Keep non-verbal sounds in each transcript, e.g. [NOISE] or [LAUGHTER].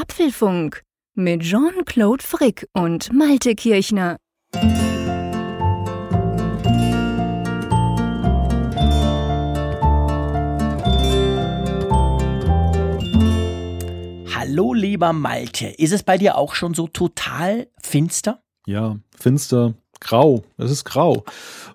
Apfelfunk mit Jean-Claude Frick und Malte Kirchner. Hallo lieber Malte, ist es bei dir auch schon so total finster? Ja, finster, grau. Es ist grau.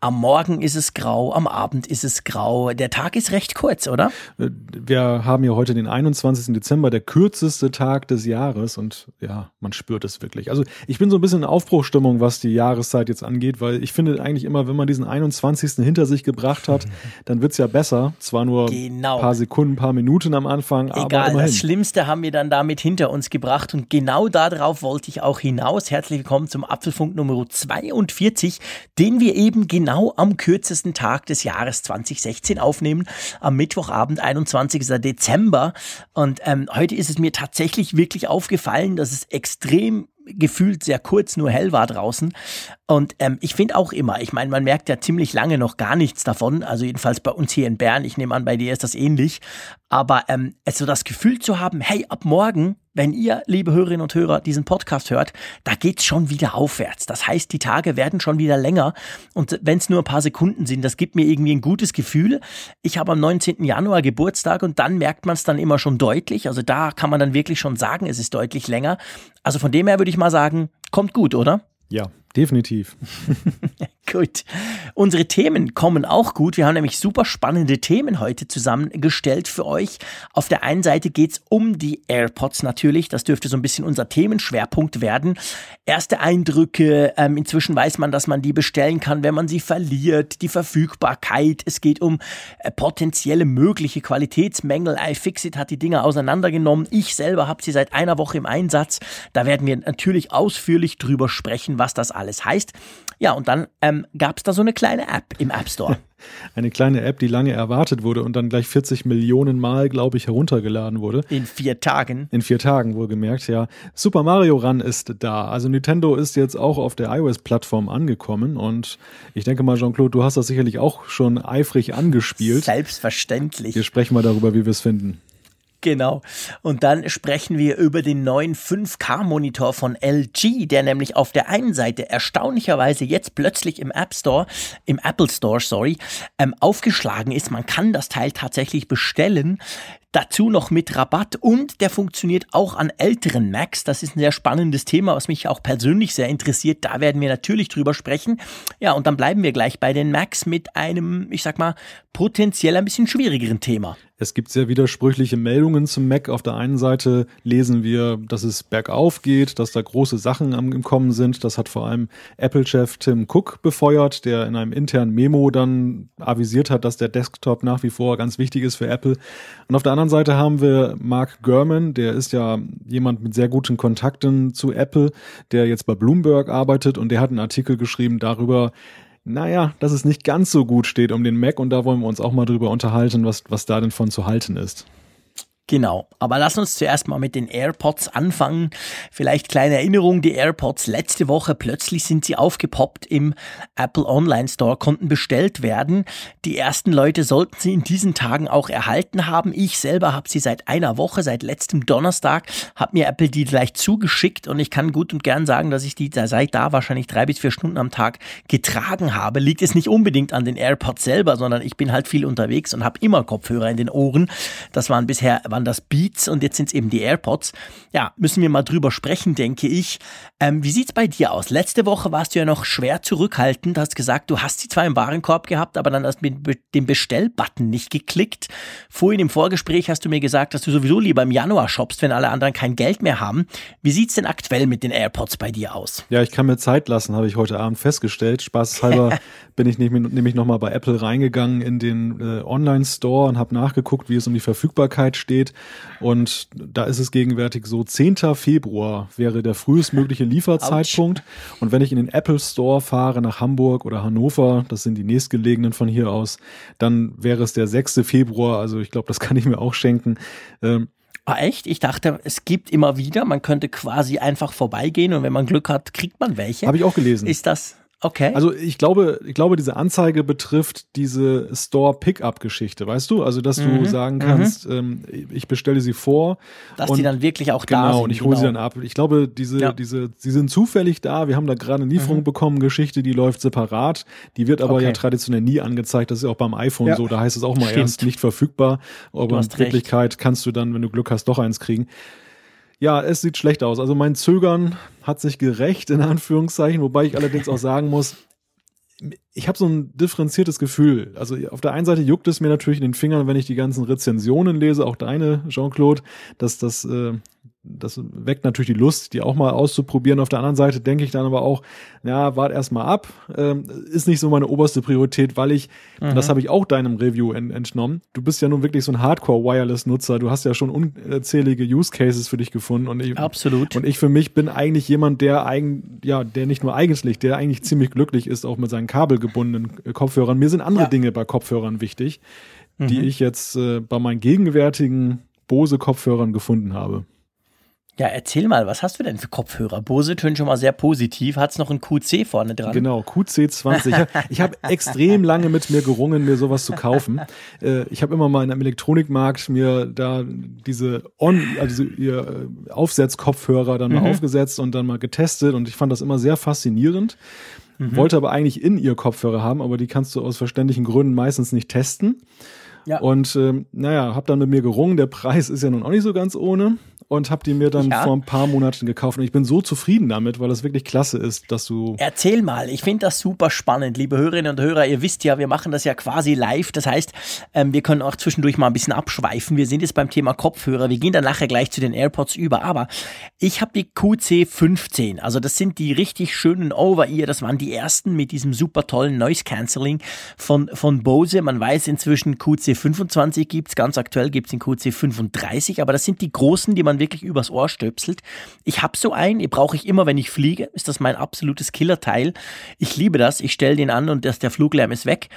Am Morgen ist es grau, am Abend ist es grau. Der Tag ist recht kurz, oder? Äh, wir haben ja heute den 21. Dezember, der kürzeste Tag des Jahres und ja, man spürt es wirklich. Also ich bin so ein bisschen in Aufbruchstimmung, was die Jahreszeit jetzt angeht, weil ich finde eigentlich immer, wenn man diesen 21. hinter sich gebracht hat, [LAUGHS] dann wird's ja besser. Zwar nur Genau. ein paar Sekunden, ein paar Minuten am Anfang, aber Egal, immerhin. das Schlimmste haben wir dann damit hinter uns gebracht und genau darauf wollte ich auch hinaus. Herzlich willkommen zum Apfelfunk Nummer 42, den wir eben genau am kürzesten Tag des Jahres 2016 aufnehmen, am Mittwochabend, 21. Dezember. Und ähm, heute ist es mir tatsächlich wirklich aufgefallen, dass es extrem gefühlt sehr kurz nur hell war draußen. Und ähm, ich finde auch immer, ich meine, man merkt ja ziemlich lange noch gar nichts davon, also jedenfalls bei uns hier in Bern, ich nehme an, bei dir ist das ähnlich, aber ähm, also das Gefühl zu haben, hey, ab morgen, wenn ihr, liebe Hörerinnen und Hörer, diesen Podcast hört, da geht's schon wieder aufwärts. Das heißt, die Tage werden schon wieder länger und wenn es nur ein paar Sekunden sind, das gibt mir irgendwie ein gutes Gefühl. Ich habe am 19. Januar Geburtstag und dann merkt man es dann immer schon deutlich, also da kann man dann wirklich schon sagen, es ist deutlich länger. Also von dem her würde ich mal sagen, kommt gut, oder? Ja, definitiv. [LAUGHS] Gut. Unsere Themen kommen auch gut. Wir haben nämlich super spannende Themen heute zusammengestellt für euch. Auf der einen Seite geht's um die AirPods natürlich. Das dürfte so ein bisschen unser Themenschwerpunkt werden. Erste Eindrücke. Ähm, inzwischen weiß man, dass man die bestellen kann, wenn man sie verliert. Die Verfügbarkeit. Es geht um äh, potenzielle mögliche Qualitätsmängel. iFixit hat die Dinge auseinandergenommen. Ich selber habe sie seit einer Woche im Einsatz. Da werden wir natürlich ausführlich drüber sprechen, was das alles heißt. Ja, und dann ähm, gab es da so eine kleine App im App Store. [LAUGHS] Eine kleine App, die lange erwartet wurde und dann gleich 40 Millionen Mal, glaube ich, heruntergeladen wurde. In vier Tagen. In vier Tagen wohlgemerkt, ja. Super Mario Run ist da. Also Nintendo ist jetzt auch auf der iOS-Plattform angekommen und ich denke mal, Jean-Claude, du hast das sicherlich auch schon eifrig angespielt. Selbstverständlich. Wir sprechen mal darüber, wie wir es finden. Genau. Und dann sprechen wir über den neuen 5K-Monitor von LG, der nämlich auf der einen Seite erstaunlicherweise jetzt plötzlich im App Store, im Apple Store, sorry, ähm, aufgeschlagen ist. Man kann das Teil tatsächlich bestellen. Dazu noch mit Rabatt und der funktioniert auch an älteren Macs. Das ist ein sehr spannendes Thema, was mich auch persönlich sehr interessiert. Da werden wir natürlich drüber sprechen. Ja, und dann bleiben wir gleich bei den Macs mit einem, ich sag mal, potenziell ein bisschen schwierigeren Thema. Es gibt sehr widersprüchliche Meldungen zum Mac. Auf der einen Seite lesen wir, dass es bergauf geht, dass da große Sachen am Kommen sind. Das hat vor allem Apple-Chef Tim Cook befeuert, der in einem internen Memo dann avisiert hat, dass der Desktop nach wie vor ganz wichtig ist für Apple. Und auf der anderen Seite haben wir Mark Gurman, der ist ja jemand mit sehr guten Kontakten zu Apple, der jetzt bei Bloomberg arbeitet und der hat einen Artikel geschrieben darüber, naja, dass es nicht ganz so gut steht um den Mac und da wollen wir uns auch mal drüber unterhalten, was, was da denn von zu halten ist. Genau, aber lass uns zuerst mal mit den AirPods anfangen. Vielleicht kleine Erinnerung, die AirPods letzte Woche, plötzlich sind sie aufgepoppt im Apple Online Store, konnten bestellt werden. Die ersten Leute sollten sie in diesen Tagen auch erhalten haben. Ich selber habe sie seit einer Woche, seit letztem Donnerstag, hat mir Apple die gleich zugeschickt und ich kann gut und gern sagen, dass ich die seit da wahrscheinlich drei bis vier Stunden am Tag getragen habe. Liegt es nicht unbedingt an den AirPods selber, sondern ich bin halt viel unterwegs und habe immer Kopfhörer in den Ohren. Das waren bisher waren das Beats und jetzt sind es eben die AirPods. Ja, müssen wir mal drüber sprechen, denke ich. Ähm, wie sieht's bei dir aus? Letzte Woche warst du ja noch schwer zurückhaltend, hast gesagt, du hast sie zwar im Warenkorb gehabt, aber dann hast du mit dem Bestellbutton nicht geklickt. Vorhin im Vorgespräch hast du mir gesagt, dass du sowieso lieber im Januar shoppst, wenn alle anderen kein Geld mehr haben. Wie sieht's denn aktuell mit den AirPods bei dir aus? Ja, ich kann mir Zeit lassen, habe ich heute Abend festgestellt. Spaßhalber [LAUGHS] bin ich nämlich, nämlich nochmal bei Apple reingegangen in den äh, Online-Store und habe nachgeguckt, wie es um die Verfügbarkeit steht. Und da ist es gegenwärtig so, 10. Februar wäre der frühestmögliche [LAUGHS] Lieferzeitpunkt. Und wenn ich in den Apple Store fahre nach Hamburg oder Hannover, das sind die nächstgelegenen von hier aus, dann wäre es der 6. Februar. Also ich glaube, das [LAUGHS] kann ich mir auch schenken. Ähm, Ah, echt? Ich dachte, es gibt immer wieder, man könnte quasi einfach vorbeigehen und wenn man Glück hat, kriegt man welche. Habe ich auch gelesen. Ist das, Okay. Also ich glaube, ich glaube, diese Anzeige betrifft diese Store-Pickup-Geschichte, weißt du? Also, dass Mhm, du sagen kannst, ähm, ich bestelle sie vor. Dass und die dann wirklich auch da Genau, sind. und ich hole sie genau. dann ab. Ich glaube, diese, Ja. diese, sie sind zufällig da. Wir haben da gerade eine Lieferung bekommen, Geschichte, die läuft separat. Die wird aber Okay. ja traditionell nie angezeigt. Das ist ja auch beim iPhone Ja. so. Da heißt es auch mal Stimmt. erst nicht verfügbar. Aber in hast recht. Wirklichkeit kannst du dann, wenn du Glück hast, doch eins kriegen. Ja, es sieht schlecht aus. Also mein Zögern hat sich gerecht, in Anführungszeichen, wobei ich allerdings auch sagen muss, ich habe so ein differenziertes Gefühl. Also auf der einen Seite juckt es mir natürlich in den Fingern, wenn ich die ganzen Rezensionen lese, auch deine, Jean-Claude, dass das, äh, das weckt natürlich die Lust, die auch mal auszuprobieren. Auf der anderen Seite denke ich dann aber auch, ja, wart erst mal ab. Ähm, ist nicht so meine oberste Priorität, weil ich, und das habe ich auch deinem Review en entnommen, du bist ja nun wirklich so ein Hardcore-Wireless-Nutzer. Du hast ja schon unzählige Use Cases für dich gefunden. Und ich, Absolut. und ich für mich bin eigentlich jemand, der eigen, ja, der nicht nur eigentlich, der eigentlich ziemlich glücklich ist, auch mit seinen kabelgebundenen äh, Kopfhörern. Mir sind andere Ja. Dinge bei Kopfhörern wichtig, die ich jetzt äh, bei meinen gegenwärtigen Bose-Kopfhörern gefunden habe. Ja, erzähl mal, was hast du denn für Kopfhörer? Bose tönt schon mal sehr positiv. Hat's noch ein QC vorne dran? Genau, QC20. Ich habe hab [LAUGHS] extrem lange mit mir gerungen, mir sowas zu kaufen. Äh, ich habe immer mal in einem Elektronikmarkt mir da diese On, also ihr äh, Aufsetzkopfhörer dann mal aufgesetzt und dann mal getestet und ich fand das immer sehr faszinierend. Wollte aber eigentlich in ihr Kopfhörer haben, aber die kannst du aus verständlichen Gründen meistens nicht testen. Ja. Und ähm, naja, habe dann mit mir gerungen. Der Preis ist ja nun auch nicht so ganz ohne. Und habe die mir dann Ja. vor ein paar Monaten gekauft. Und ich bin so zufrieden damit, weil das wirklich klasse ist, dass du Erzähl mal, ich finde das super spannend, liebe Hörerinnen und Hörer. Ihr wisst ja, wir machen das ja quasi live. Das heißt, ähm, wir können auch zwischendurch mal ein bisschen abschweifen. Wir sind jetzt beim Thema Kopfhörer. Wir gehen dann nachher gleich zu den AirPods über. Aber ich habe die QC15. Also das sind die richtig schönen Over-Ear. Das waren die ersten mit diesem super tollen Noise Cancelling von, von Bose. Man weiß inzwischen QC25 gibt's. Ganz aktuell gibt's den QC35. Aber das sind die großen, die man wirklich übers Ohr stöpselt. Ich habe so einen, den brauche ich immer, wenn ich fliege. Ist das mein absolutes Killerteil. Ich liebe das. Ich stelle den an und das, der Fluglärm ist weg.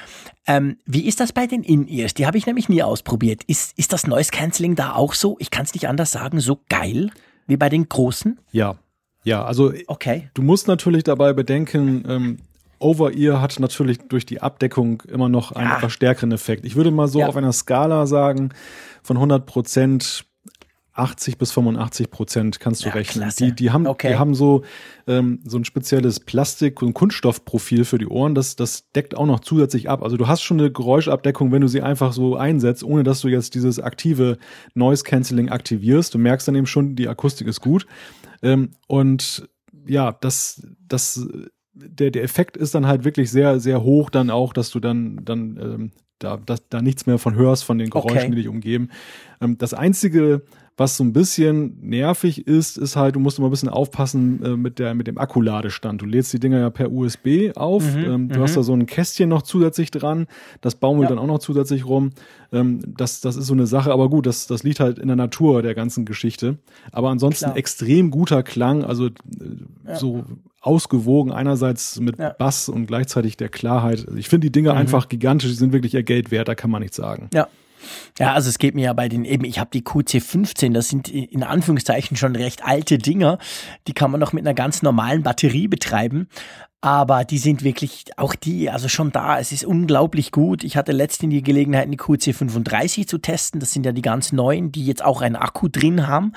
Ähm, wie ist das bei den In-Ears? Die habe ich nämlich nie ausprobiert. Ist, ist das Noise Cancelling da auch so? Ich kann es nicht anders sagen, so geil wie bei den großen? Ja, ja, also Okay. du musst natürlich dabei bedenken, ähm, Over-Ear hat natürlich durch die Abdeckung immer noch einen Ja. stärkeren Effekt. Ich würde mal so Ja. auf einer Skala sagen, von 100 Prozent 80 bis 85 Prozent kannst du Ja, rechnen. klasse. Die, die haben, Okay. die haben so, ähm, so ein spezielles Plastik- und Kunststoffprofil für die Ohren. Das, das deckt auch noch zusätzlich ab. Also du hast schon eine Geräuschabdeckung, wenn du sie einfach so einsetzt, ohne dass du jetzt dieses aktive Noise Cancelling aktivierst. Du merkst dann eben schon, die Akustik ist gut. Ähm, und ja, das, das, der, der Effekt ist dann halt wirklich sehr, sehr hoch dann auch, dass du dann, dann ähm, da, da, da nichts mehr von hörst, von den Geräuschen, Okay. die dich umgeben. Ähm, das Einzige, was so ein bisschen nervig ist, ist halt, du musst immer ein bisschen aufpassen äh, mit, der, mit dem Akkuladestand. Du lädst die Dinger ja per USB auf. Mhm, ähm, du hast da so ein Kästchen noch zusätzlich dran. Das baumelt Ja. dann auch noch zusätzlich rum. Ähm, das, das ist so eine Sache, aber gut, das, das liegt halt in der Natur der ganzen Geschichte. Aber ansonsten Klar. extrem guter Klang, also äh, so ausgewogen, einerseits mit Ja. Bass und gleichzeitig der Klarheit. Also Ich finde die Dinger einfach gigantisch, die sind wirklich ihr Geld wert, da kann man nichts sagen. Ja. Ja, also es geht mir ja bei den eben, ich habe die QC15, das sind in Anführungszeichen schon recht alte Dinger, die kann man noch mit einer ganz normalen Batterie betreiben, aber die sind wirklich, auch die, also schon da, es ist unglaublich gut. Ich hatte letztens die Gelegenheit, eine QC35 zu testen, das sind ja die ganz neuen, die jetzt auch einen Akku drin haben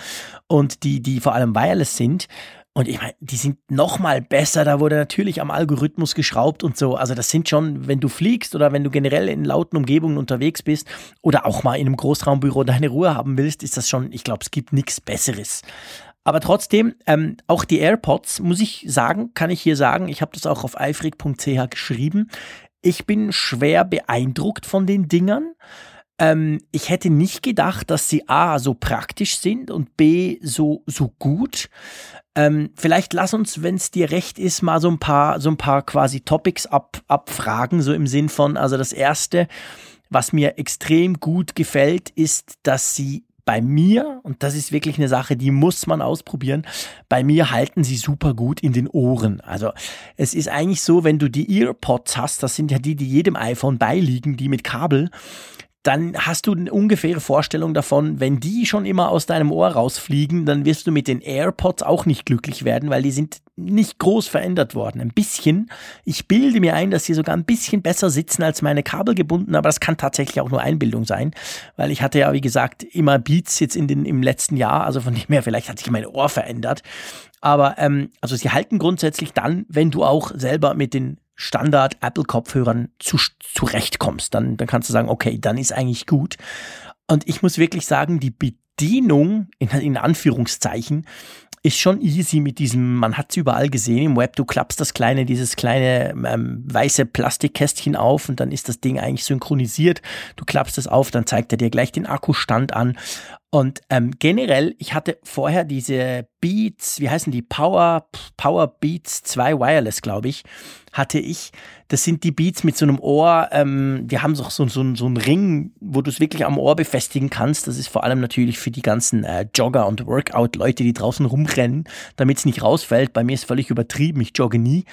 und die, die vor allem wireless sind. Und ich meine, die sind noch mal besser. Da wurde natürlich am Algorithmus geschraubt und so. Also das sind schon, wenn du fliegst oder wenn du generell in lauten Umgebungen unterwegs bist oder auch mal in einem Großraumbüro deine Ruhe haben willst, ist das schon, ich glaube, es gibt nichts Besseres. Aber trotzdem, ähm, auch die AirPods, muss ich sagen, kann ich hier sagen, ich habe das auch auf eifrig.ch geschrieben. Ich bin schwer beeindruckt von den Dingern. Ähm, ich hätte nicht gedacht, dass sie A so praktisch sind und B so, so gut. Ähm, vielleicht lass uns, wenn es dir recht ist, mal so ein paar, so ein paar quasi Topics ab, abfragen, so im Sinn von, also das erste, was mir extrem gut gefällt, ist, dass sie bei mir, und das ist wirklich eine Sache, die muss man ausprobieren, bei mir halten sie super gut in den Ohren. Also es ist eigentlich so, wenn du die EarPods hast, das sind ja die, die jedem iPhone beiliegen, die mit Kabel, dann hast du eine ungefähre Vorstellung davon, wenn die schon immer aus deinem Ohr rausfliegen, dann wirst du mit den AirPods auch nicht glücklich werden, weil die sind nicht groß verändert worden. Ein bisschen. Ich bilde mir ein, dass sie sogar ein bisschen besser sitzen als meine kabelgebundenen, aber das kann tatsächlich auch nur Einbildung sein, weil ich hatte ja, wie gesagt, immer Beats jetzt in den, im letzten Jahr, also von dem her, vielleicht hat sich mein Ohr verändert. Aber ähm, also sie halten grundsätzlich dann, wenn du auch selber mit den Standard-Apple-Kopfhörern zu, zurechtkommst. Dann, dann kannst du sagen, okay, dann ist eigentlich gut. Und ich muss wirklich sagen, die Bedienung, in, in Anführungszeichen, ist schon easy mit diesem, man hat es überall gesehen im Web, du klappst das kleine, dieses kleine ähm, weiße Plastikkästchen auf und dann ist das Ding eigentlich synchronisiert. Du klappst es auf, dann zeigt er dir gleich den Akkustand an und ähm, generell, ich hatte vorher diese Beats, wie heißen die? Power, Power Beats 2 Wireless, glaube ich, hatte ich. Das sind die Beats mit so einem Ohr, ähm, die haben so, so, so, so einen Ring, wo du es wirklich am Ohr befestigen kannst. Das ist vor allem natürlich für die ganzen äh, Jogger und Workout-Leute, die draußen rumrennen, damit es nicht rausfällt. Bei mir ist völlig übertrieben, ich jogge nie.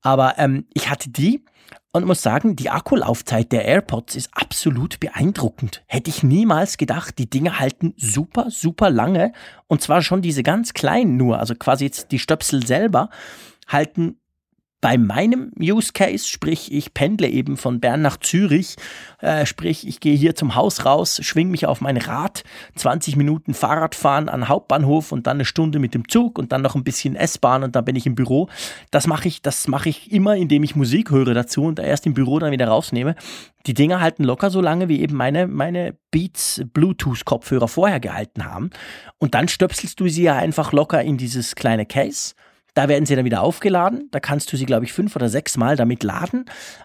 Aber ähm, ich hatte die und muss sagen, die Akkulaufzeit der AirPods ist absolut beeindruckend. Hätte ich niemals gedacht, die Dinge halten super, super lange. Und zwar schon diese ganz kleinen nur, also quasi jetzt die Stöpsel selber, halten bei meinem Use Case, sprich ich pendle eben von Bern nach Zürich, äh, sprich ich gehe hier zum Haus raus, schwing mich auf mein Rad, 20 Minuten Fahrradfahren an Hauptbahnhof und dann eine Stunde mit dem Zug und dann noch ein bisschen S-Bahn und dann bin ich im Büro. Das mache ich, das mache ich immer, indem ich Musik höre dazu und erst im Büro dann wieder rausnehme. Die Dinger halten locker so lange, wie eben meine, meine Beats Bluetooth Kopfhörer vorher gehalten haben. Und dann stöpselst du sie ja einfach locker in dieses kleine Case da werden sie dann wieder aufgeladen. Da kannst du sie, glaube ich, fünf oder sechs Mal damit laden.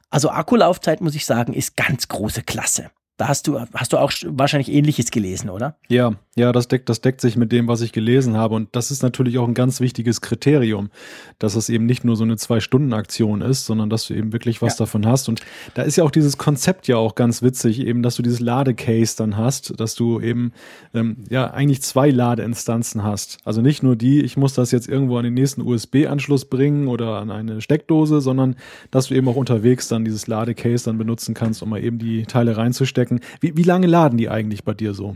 Also Akkulaufzeit, muss ich sagen, ist ganz große Klasse. Da hast du, hast du auch wahrscheinlich Ähnliches gelesen, oder? Ja, ja, das deckt, das deckt sich mit dem, was ich gelesen habe. Und das ist natürlich auch ein ganz wichtiges Kriterium, dass es eben nicht nur so eine Zwei-Stunden-Aktion ist, sondern dass du eben wirklich was ja. davon hast. Und da ist ja auch dieses Konzept ja auch ganz witzig, eben, dass du dieses Ladecase dann hast, dass du eben ähm, ja eigentlich zwei Ladeinstanzen hast. Also nicht nur die, ich muss das jetzt irgendwo an den nächsten USB-Anschluss bringen oder an eine Steckdose, sondern dass du eben auch unterwegs dann dieses Ladecase dann benutzen kannst, um mal eben die Teile reinzustecken. Wie, wie lange laden die eigentlich bei dir so?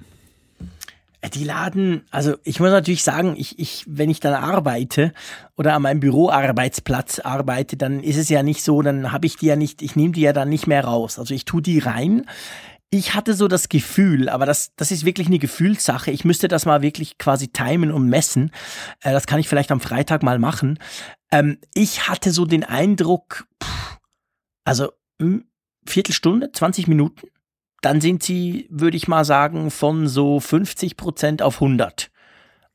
Äh, die laden, also ich muss natürlich sagen, ich, ich, wenn ich dann arbeite oder an meinem Büroarbeitsplatz arbeite, dann ist es ja nicht so, dann habe ich die ja nicht, ich nehme die ja dann nicht mehr raus. Also ich tue die rein. Ich hatte so das Gefühl, aber das, das ist wirklich eine Gefühlssache. Ich müsste das mal wirklich quasi timen und messen. Äh, das kann ich vielleicht am Freitag mal machen. Ähm, ich hatte so den Eindruck, also hm, Viertelstunde, 20 Minuten dann sind sie, würde ich mal sagen, von so 50 Prozent auf 100.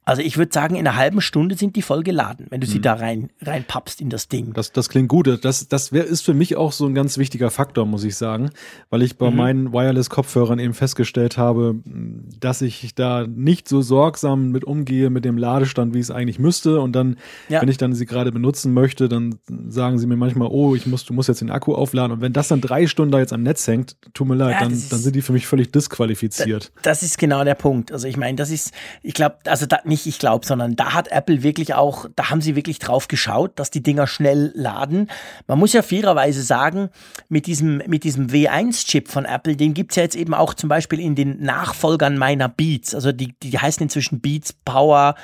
Also ich würde sagen, in einer halben Stunde sind die voll geladen, wenn du sie mhm. da rein reinpappst in das Ding. Das, das klingt gut. Das, das wär, ist für mich auch so ein ganz wichtiger Faktor, muss ich sagen, weil ich bei mhm. meinen Wireless-Kopfhörern eben festgestellt habe, dass ich da nicht so sorgsam mit umgehe mit dem Ladestand, wie ich es eigentlich müsste. Und dann, ja. wenn ich dann sie gerade benutzen möchte, dann sagen sie mir manchmal, oh, ich muss, du musst jetzt den Akku aufladen. Und wenn das dann drei Stunden da jetzt am Netz hängt, tut mir leid, ja, dann, dann sind die für mich völlig disqualifiziert. Da, das ist genau der Punkt. Also ich meine, das ist, ich glaube, also da, nicht ich glaube, sondern da hat Apple wirklich auch, da haben sie wirklich drauf geschaut, dass die Dinger schnell laden. Man muss ja fairerweise sagen, mit diesem, mit diesem W1-Chip von Apple, den gibt's ja jetzt eben auch zum Beispiel in den Nachfolgern meiner Beats. Also die, die heißen inzwischen Beats Power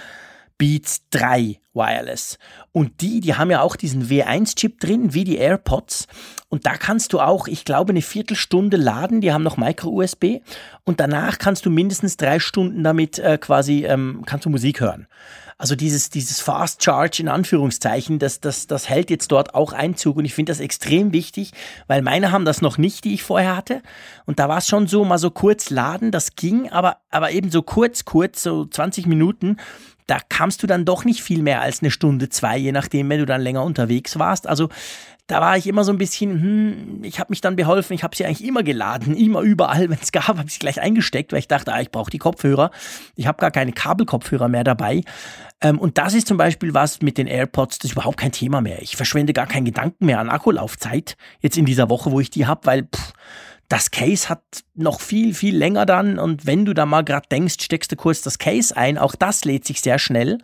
Beats 3 Wireless. Und die, die haben ja auch diesen W1-Chip drin, wie die AirPods. Und da kannst du auch, ich glaube, eine Viertelstunde laden. Die haben noch Micro-USB. Und danach kannst du mindestens drei Stunden damit äh, quasi, ähm, kannst du Musik hören. Also dieses, dieses Fast Charge in Anführungszeichen, das, das, das hält jetzt dort auch Einzug. Und ich finde das extrem wichtig, weil meine haben das noch nicht, die ich vorher hatte. Und da war es schon so, mal so kurz laden, das ging, aber, aber eben so kurz, kurz, so 20 Minuten da kamst du dann doch nicht viel mehr als eine Stunde, zwei, je nachdem, wenn du dann länger unterwegs warst. Also da war ich immer so ein bisschen, hm, ich habe mich dann beholfen, ich habe sie eigentlich immer geladen, [LAUGHS] immer überall, wenn es gab, habe ich sie gleich eingesteckt, weil ich dachte, ah, ich brauche die Kopfhörer. Ich habe gar keine Kabelkopfhörer mehr dabei. Ähm, und das ist zum Beispiel was mit den AirPods, das ist überhaupt kein Thema mehr. Ich verschwende gar keinen Gedanken mehr an Akkulaufzeit, jetzt in dieser Woche, wo ich die habe, weil pff, das Case hat noch viel, viel länger dann und wenn du da mal gerade denkst, steckst du kurz das Case ein, auch das lädt sich sehr schnell.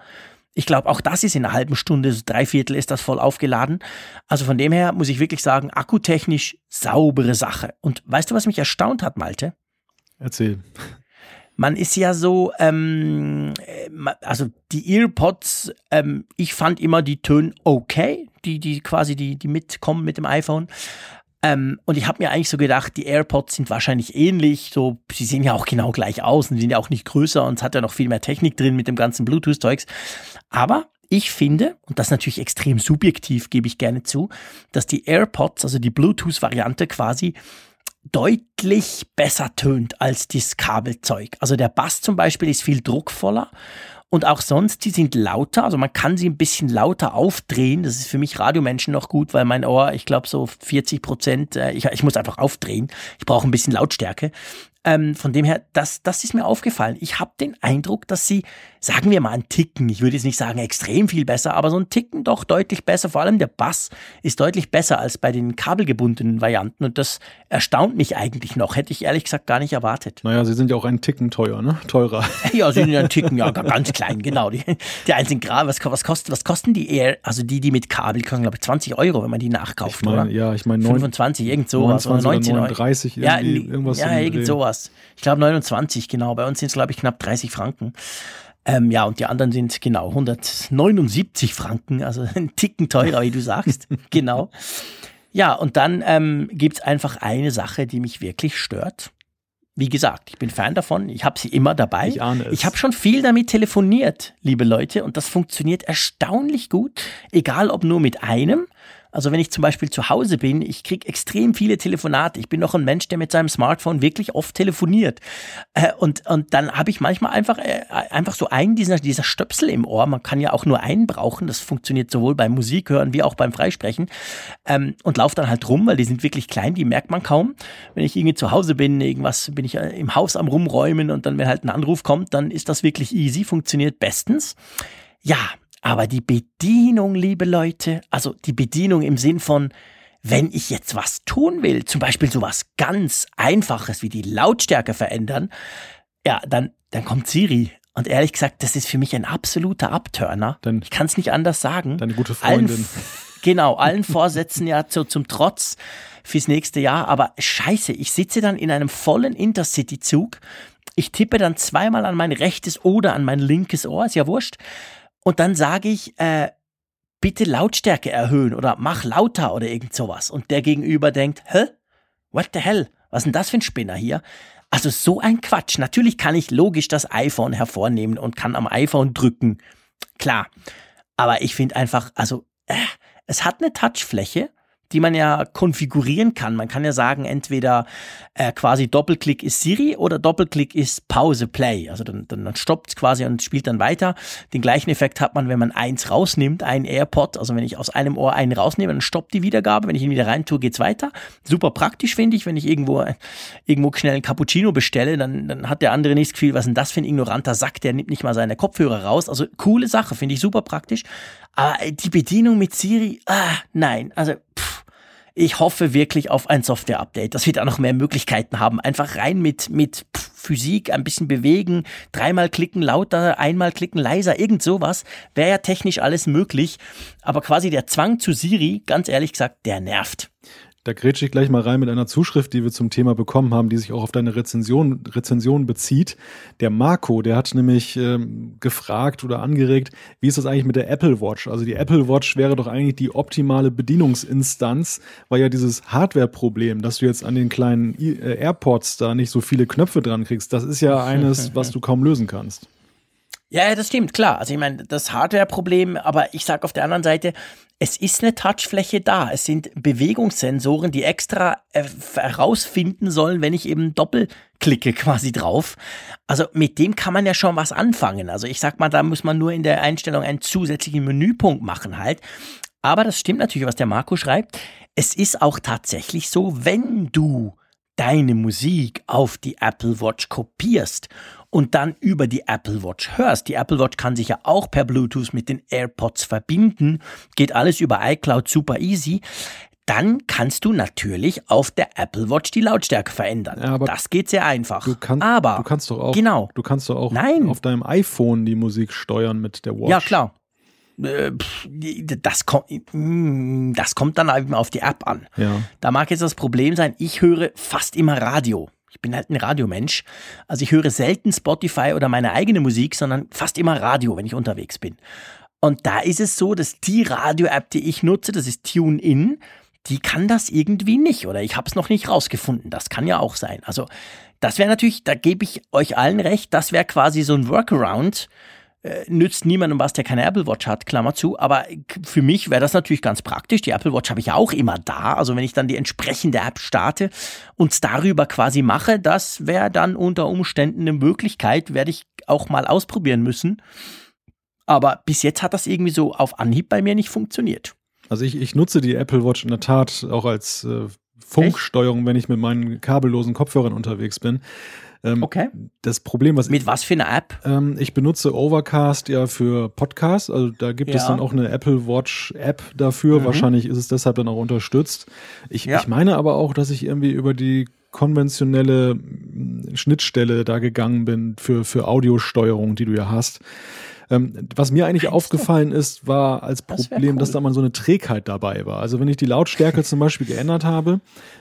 Ich glaube, auch das ist in einer halben Stunde, so drei Viertel ist das voll aufgeladen. Also von dem her muss ich wirklich sagen, akkutechnisch saubere Sache. Und weißt du, was mich erstaunt hat, Malte? Erzähl. Man ist ja so, ähm, also die Earpods, ähm, ich fand immer die Töne okay, die, die quasi die, die mitkommen mit dem iPhone. Ähm, und ich habe mir eigentlich so gedacht, die AirPods sind wahrscheinlich ähnlich. So, sie sehen ja auch genau gleich aus und sind ja auch nicht größer und es hat ja noch viel mehr Technik drin mit dem ganzen Bluetooth-Zeugs. Aber ich finde, und das natürlich extrem subjektiv, gebe ich gerne zu, dass die AirPods, also die Bluetooth-Variante quasi, deutlich besser tönt als das Kabelzeug. Also der Bass zum Beispiel ist viel druckvoller und auch sonst, die sind lauter, also man kann sie ein bisschen lauter aufdrehen. Das ist für mich Radiomenschen noch gut, weil mein Ohr, ich glaube so 40 Prozent, äh, ich, ich muss einfach aufdrehen. Ich brauche ein bisschen Lautstärke. Ähm, von dem her, das, das ist mir aufgefallen. Ich habe den Eindruck, dass sie, sagen wir mal, einen Ticken, ich würde jetzt nicht sagen extrem viel besser, aber so ein Ticken doch deutlich besser. Vor allem der Bass ist deutlich besser als bei den kabelgebundenen Varianten und das erstaunt mich eigentlich noch. Hätte ich ehrlich gesagt gar nicht erwartet. Naja, sie sind ja auch einen Ticken teuer, ne? Teurer. [LAUGHS] ja, sie sind ja einen [LAUGHS] Ticken, ja, ganz klein, genau. Die, die einzigen Grad, was, was, kostet, was kosten die eher, also die, die mit Kabel, können, glaube ich, 20 Euro, wenn man die nachkauft, ich mein, oder? Ja, ich meine 25, irgend sowas. 29 oder 19 oder 39, ja, irgendwas. Ja, irgend sowas sowas. Ich glaube 29, genau. Bei uns sind es, glaube ich, knapp 30 Franken. Ähm, ja, und die anderen sind genau 179 Franken, also [LAUGHS] ein Ticken teurer, wie du sagst. [LAUGHS] genau. Ja, und dann ähm, gibt es einfach eine Sache, die mich wirklich stört. Wie gesagt, ich bin Fan davon, ich habe sie immer dabei. Ich ahne es. Ich habe schon viel damit telefoniert, liebe Leute, und das funktioniert erstaunlich gut, egal ob nur mit einem also wenn ich zum Beispiel zu Hause bin, ich kriege extrem viele Telefonate. Ich bin noch ein Mensch, der mit seinem Smartphone wirklich oft telefoniert. Äh, und, und dann habe ich manchmal einfach, äh, einfach so einen dieser, dieser Stöpsel im Ohr. Man kann ja auch nur einen brauchen. Das funktioniert sowohl beim Musik hören wie auch beim Freisprechen. Ähm, und laufe dann halt rum, weil die sind wirklich klein, die merkt man kaum. Wenn ich irgendwie zu Hause bin, irgendwas bin ich äh, im Haus am Rumräumen und dann, wenn halt ein Anruf kommt, dann ist das wirklich easy, funktioniert bestens. Ja, aber die Bedienung, liebe Leute, also die Bedienung im Sinn von, wenn ich jetzt was tun will, zum Beispiel so was ganz Einfaches wie die Lautstärke verändern, ja, dann, dann kommt Siri. Und ehrlich gesagt, das ist für mich ein absoluter Abturner. Dann, ich kann es nicht anders sagen. Deine gute Freundin. Allen, genau, allen Vorsätzen ja zu, zum Trotz fürs nächste Jahr. Aber scheiße, ich sitze dann in einem vollen Intercity-Zug. Ich tippe dann zweimal an mein rechtes oder an mein linkes Ohr, ist ja wurscht. Und dann sage ich, äh, bitte Lautstärke erhöhen oder mach lauter oder irgend sowas. Und der Gegenüber denkt, hä? What the hell? Was ist denn das für ein Spinner hier? Also so ein Quatsch. Natürlich kann ich logisch das iPhone hervornehmen und kann am iPhone drücken. Klar. Aber ich finde einfach, also, äh, es hat eine Touchfläche die man ja konfigurieren kann. Man kann ja sagen, entweder äh, quasi Doppelklick ist Siri oder Doppelklick ist Pause Play. Also dann, dann, dann stoppt es quasi und spielt dann weiter. Den gleichen Effekt hat man, wenn man eins rausnimmt, ein AirPod. Also wenn ich aus einem Ohr einen rausnehme, dann stoppt die Wiedergabe. Wenn ich ihn wieder rein tue, geht's weiter. Super praktisch, finde ich. Wenn ich irgendwo, irgendwo schnell einen Cappuccino bestelle, dann, dann hat der andere nicht das Gefühl, was ist denn das für ein ignoranter Sack, der nimmt nicht mal seine Kopfhörer raus. Also coole Sache, finde ich super praktisch. Aber die Bedienung mit Siri, ah, nein. Also, pff ich hoffe wirklich auf ein Software-Update, dass wir da noch mehr Möglichkeiten haben. Einfach rein mit, mit Physik, ein bisschen bewegen, dreimal klicken lauter, einmal klicken leiser, irgend sowas. Wäre ja technisch alles möglich. Aber quasi der Zwang zu Siri, ganz ehrlich gesagt, der nervt. Da grätsche ich gleich mal rein mit einer Zuschrift, die wir zum Thema bekommen haben, die sich auch auf deine Rezension, Rezension bezieht. Der Marco, der hat nämlich ähm, gefragt oder angeregt, wie ist das eigentlich mit der Apple Watch? Also die Apple Watch wäre doch eigentlich die optimale Bedienungsinstanz, weil ja dieses Hardware-Problem, dass du jetzt an den kleinen äh, AirPods da nicht so viele Knöpfe dran kriegst, das ist ja [LAUGHS] eines, was du kaum lösen kannst. Ja, das stimmt, klar. Also ich meine, das Hardware-Problem, aber ich sage auf der anderen Seite, es ist eine Touchfläche da. Es sind Bewegungssensoren, die extra äh, herausfinden sollen, wenn ich eben doppelklicke [LAUGHS] quasi drauf. Also mit dem kann man ja schon was anfangen. Also ich sag mal, da muss man nur in der Einstellung einen zusätzlichen Menüpunkt machen halt. Aber das stimmt natürlich, was der Marco schreibt. Es ist auch tatsächlich so, wenn du deine Musik auf die Apple Watch kopierst und dann über die Apple Watch hörst. Die Apple Watch kann sich ja auch per Bluetooth mit den AirPods verbinden. Geht alles über iCloud super easy. Dann kannst du natürlich auf der Apple Watch die Lautstärke verändern. Ja, das geht sehr einfach. Du, kann, aber du kannst doch auch, genau. du kannst doch auch Nein. auf deinem iPhone die Musik steuern mit der Watch. Ja, klar. Äh, das kommt, mm, das kommt dann eben auf die App an. Ja. Da mag jetzt das Problem sein, ich höre fast immer Radio. Ich bin halt ein Radiomensch. Also ich höre selten Spotify oder meine eigene Musik, sondern fast immer Radio, wenn ich unterwegs bin. Und da ist es so, dass die Radio-App, die ich nutze, das ist TuneIn, die kann das irgendwie nicht oder ich habe es noch nicht rausgefunden. Das kann ja auch sein. Also das wäre natürlich, da gebe ich euch allen recht, das wäre quasi so ein Workaround. Äh, nützt niemandem was, der keine Apple Watch hat, Klammer zu. Aber für mich wäre das natürlich ganz praktisch. Die Apple Watch habe ich ja auch immer da. Also wenn ich dann die entsprechende App starte und darüber quasi mache, das wäre dann unter Umständen eine Möglichkeit, werde ich auch mal ausprobieren müssen. Aber bis jetzt hat das irgendwie so auf Anhieb bei mir nicht funktioniert. Also ich, ich nutze die Apple Watch in der Tat auch als äh, Funksteuerung, Echt? wenn ich mit meinen kabellosen Kopfhörern unterwegs bin. Ähm, okay. Das Problem, was mit ich, was für eine App? Ähm, ich benutze Overcast ja für Podcasts. Also da gibt ja. es dann auch eine Apple Watch App dafür. Mhm. Wahrscheinlich ist es deshalb dann auch unterstützt. Ich, ja. ich meine aber auch, dass ich irgendwie über die konventionelle Schnittstelle da gegangen bin für, für Audiosteuerung, die du ja hast. Ähm, was mir eigentlich [LAUGHS] aufgefallen ist, war als Problem, das cool. dass da mal so eine Trägheit dabei war. Also wenn ich die Lautstärke zum Beispiel geändert habe,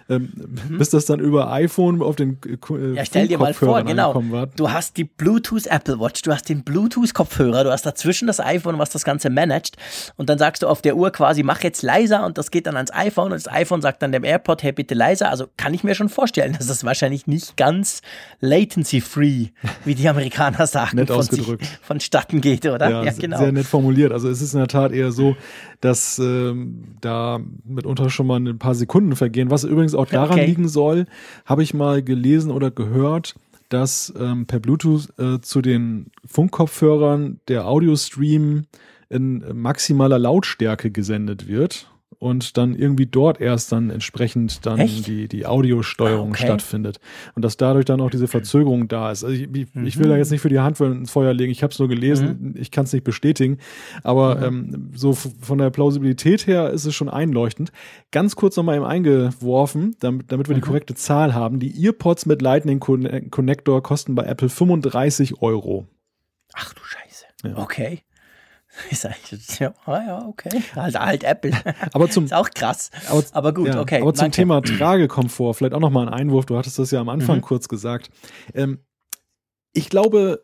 ähm, mhm. bis das dann über iPhone auf den äh, Ja, stell dir mal vor, genau. Du hast die Bluetooth Apple Watch, du hast den Bluetooth Kopfhörer, du hast dazwischen das iPhone, was das Ganze managt und dann sagst du auf der Uhr quasi, mach jetzt leiser und das geht dann ans iPhone und das iPhone sagt dann dem AirPod, hey, bitte leiser. Also kann ich mir schon vorstellen, [LAUGHS] dass das wahrscheinlich nicht ganz latency-free, wie die Amerikaner [LAUGHS] sagen, Nett von sich vonstatten geht, oder? Ja, ja, genau. Sehr nett formuliert. Also es ist in der Tat eher so, dass ähm, da mitunter schon mal ein paar Sekunden vergehen, was übrigens auch daran okay. liegen soll, habe ich mal gelesen oder gehört, dass ähm, per Bluetooth äh, zu den Funkkopfhörern der Audiostream in maximaler Lautstärke gesendet wird und dann irgendwie dort erst dann entsprechend dann Echt? die, die Audiosteuerung ah, okay. stattfindet. Und dass dadurch dann auch diese Verzögerung da ist. Also ich, ich, mhm. ich will da jetzt nicht für die Hand ins Feuer legen, ich habe es nur gelesen, mhm. ich kann es nicht bestätigen, aber mhm. ähm, so von der Plausibilität her ist es schon einleuchtend. Ganz kurz nochmal eben eingeworfen, damit, damit wir die mhm. korrekte Zahl haben. Die Earpods mit Lightning Connector kosten bei Apple 35 Euro. Ach du Scheiße. Ja. Okay. [LAUGHS] Ich sage, ja, ah ja, okay. Also halt Apple. [LAUGHS] Aber zum, ist auch krass. Aber, aber gut, ja, okay. Aber zum danke. Thema Tragekomfort, vielleicht auch nochmal ein Einwurf, du hattest das ja am Anfang mhm. kurz gesagt. Ähm, ich glaube,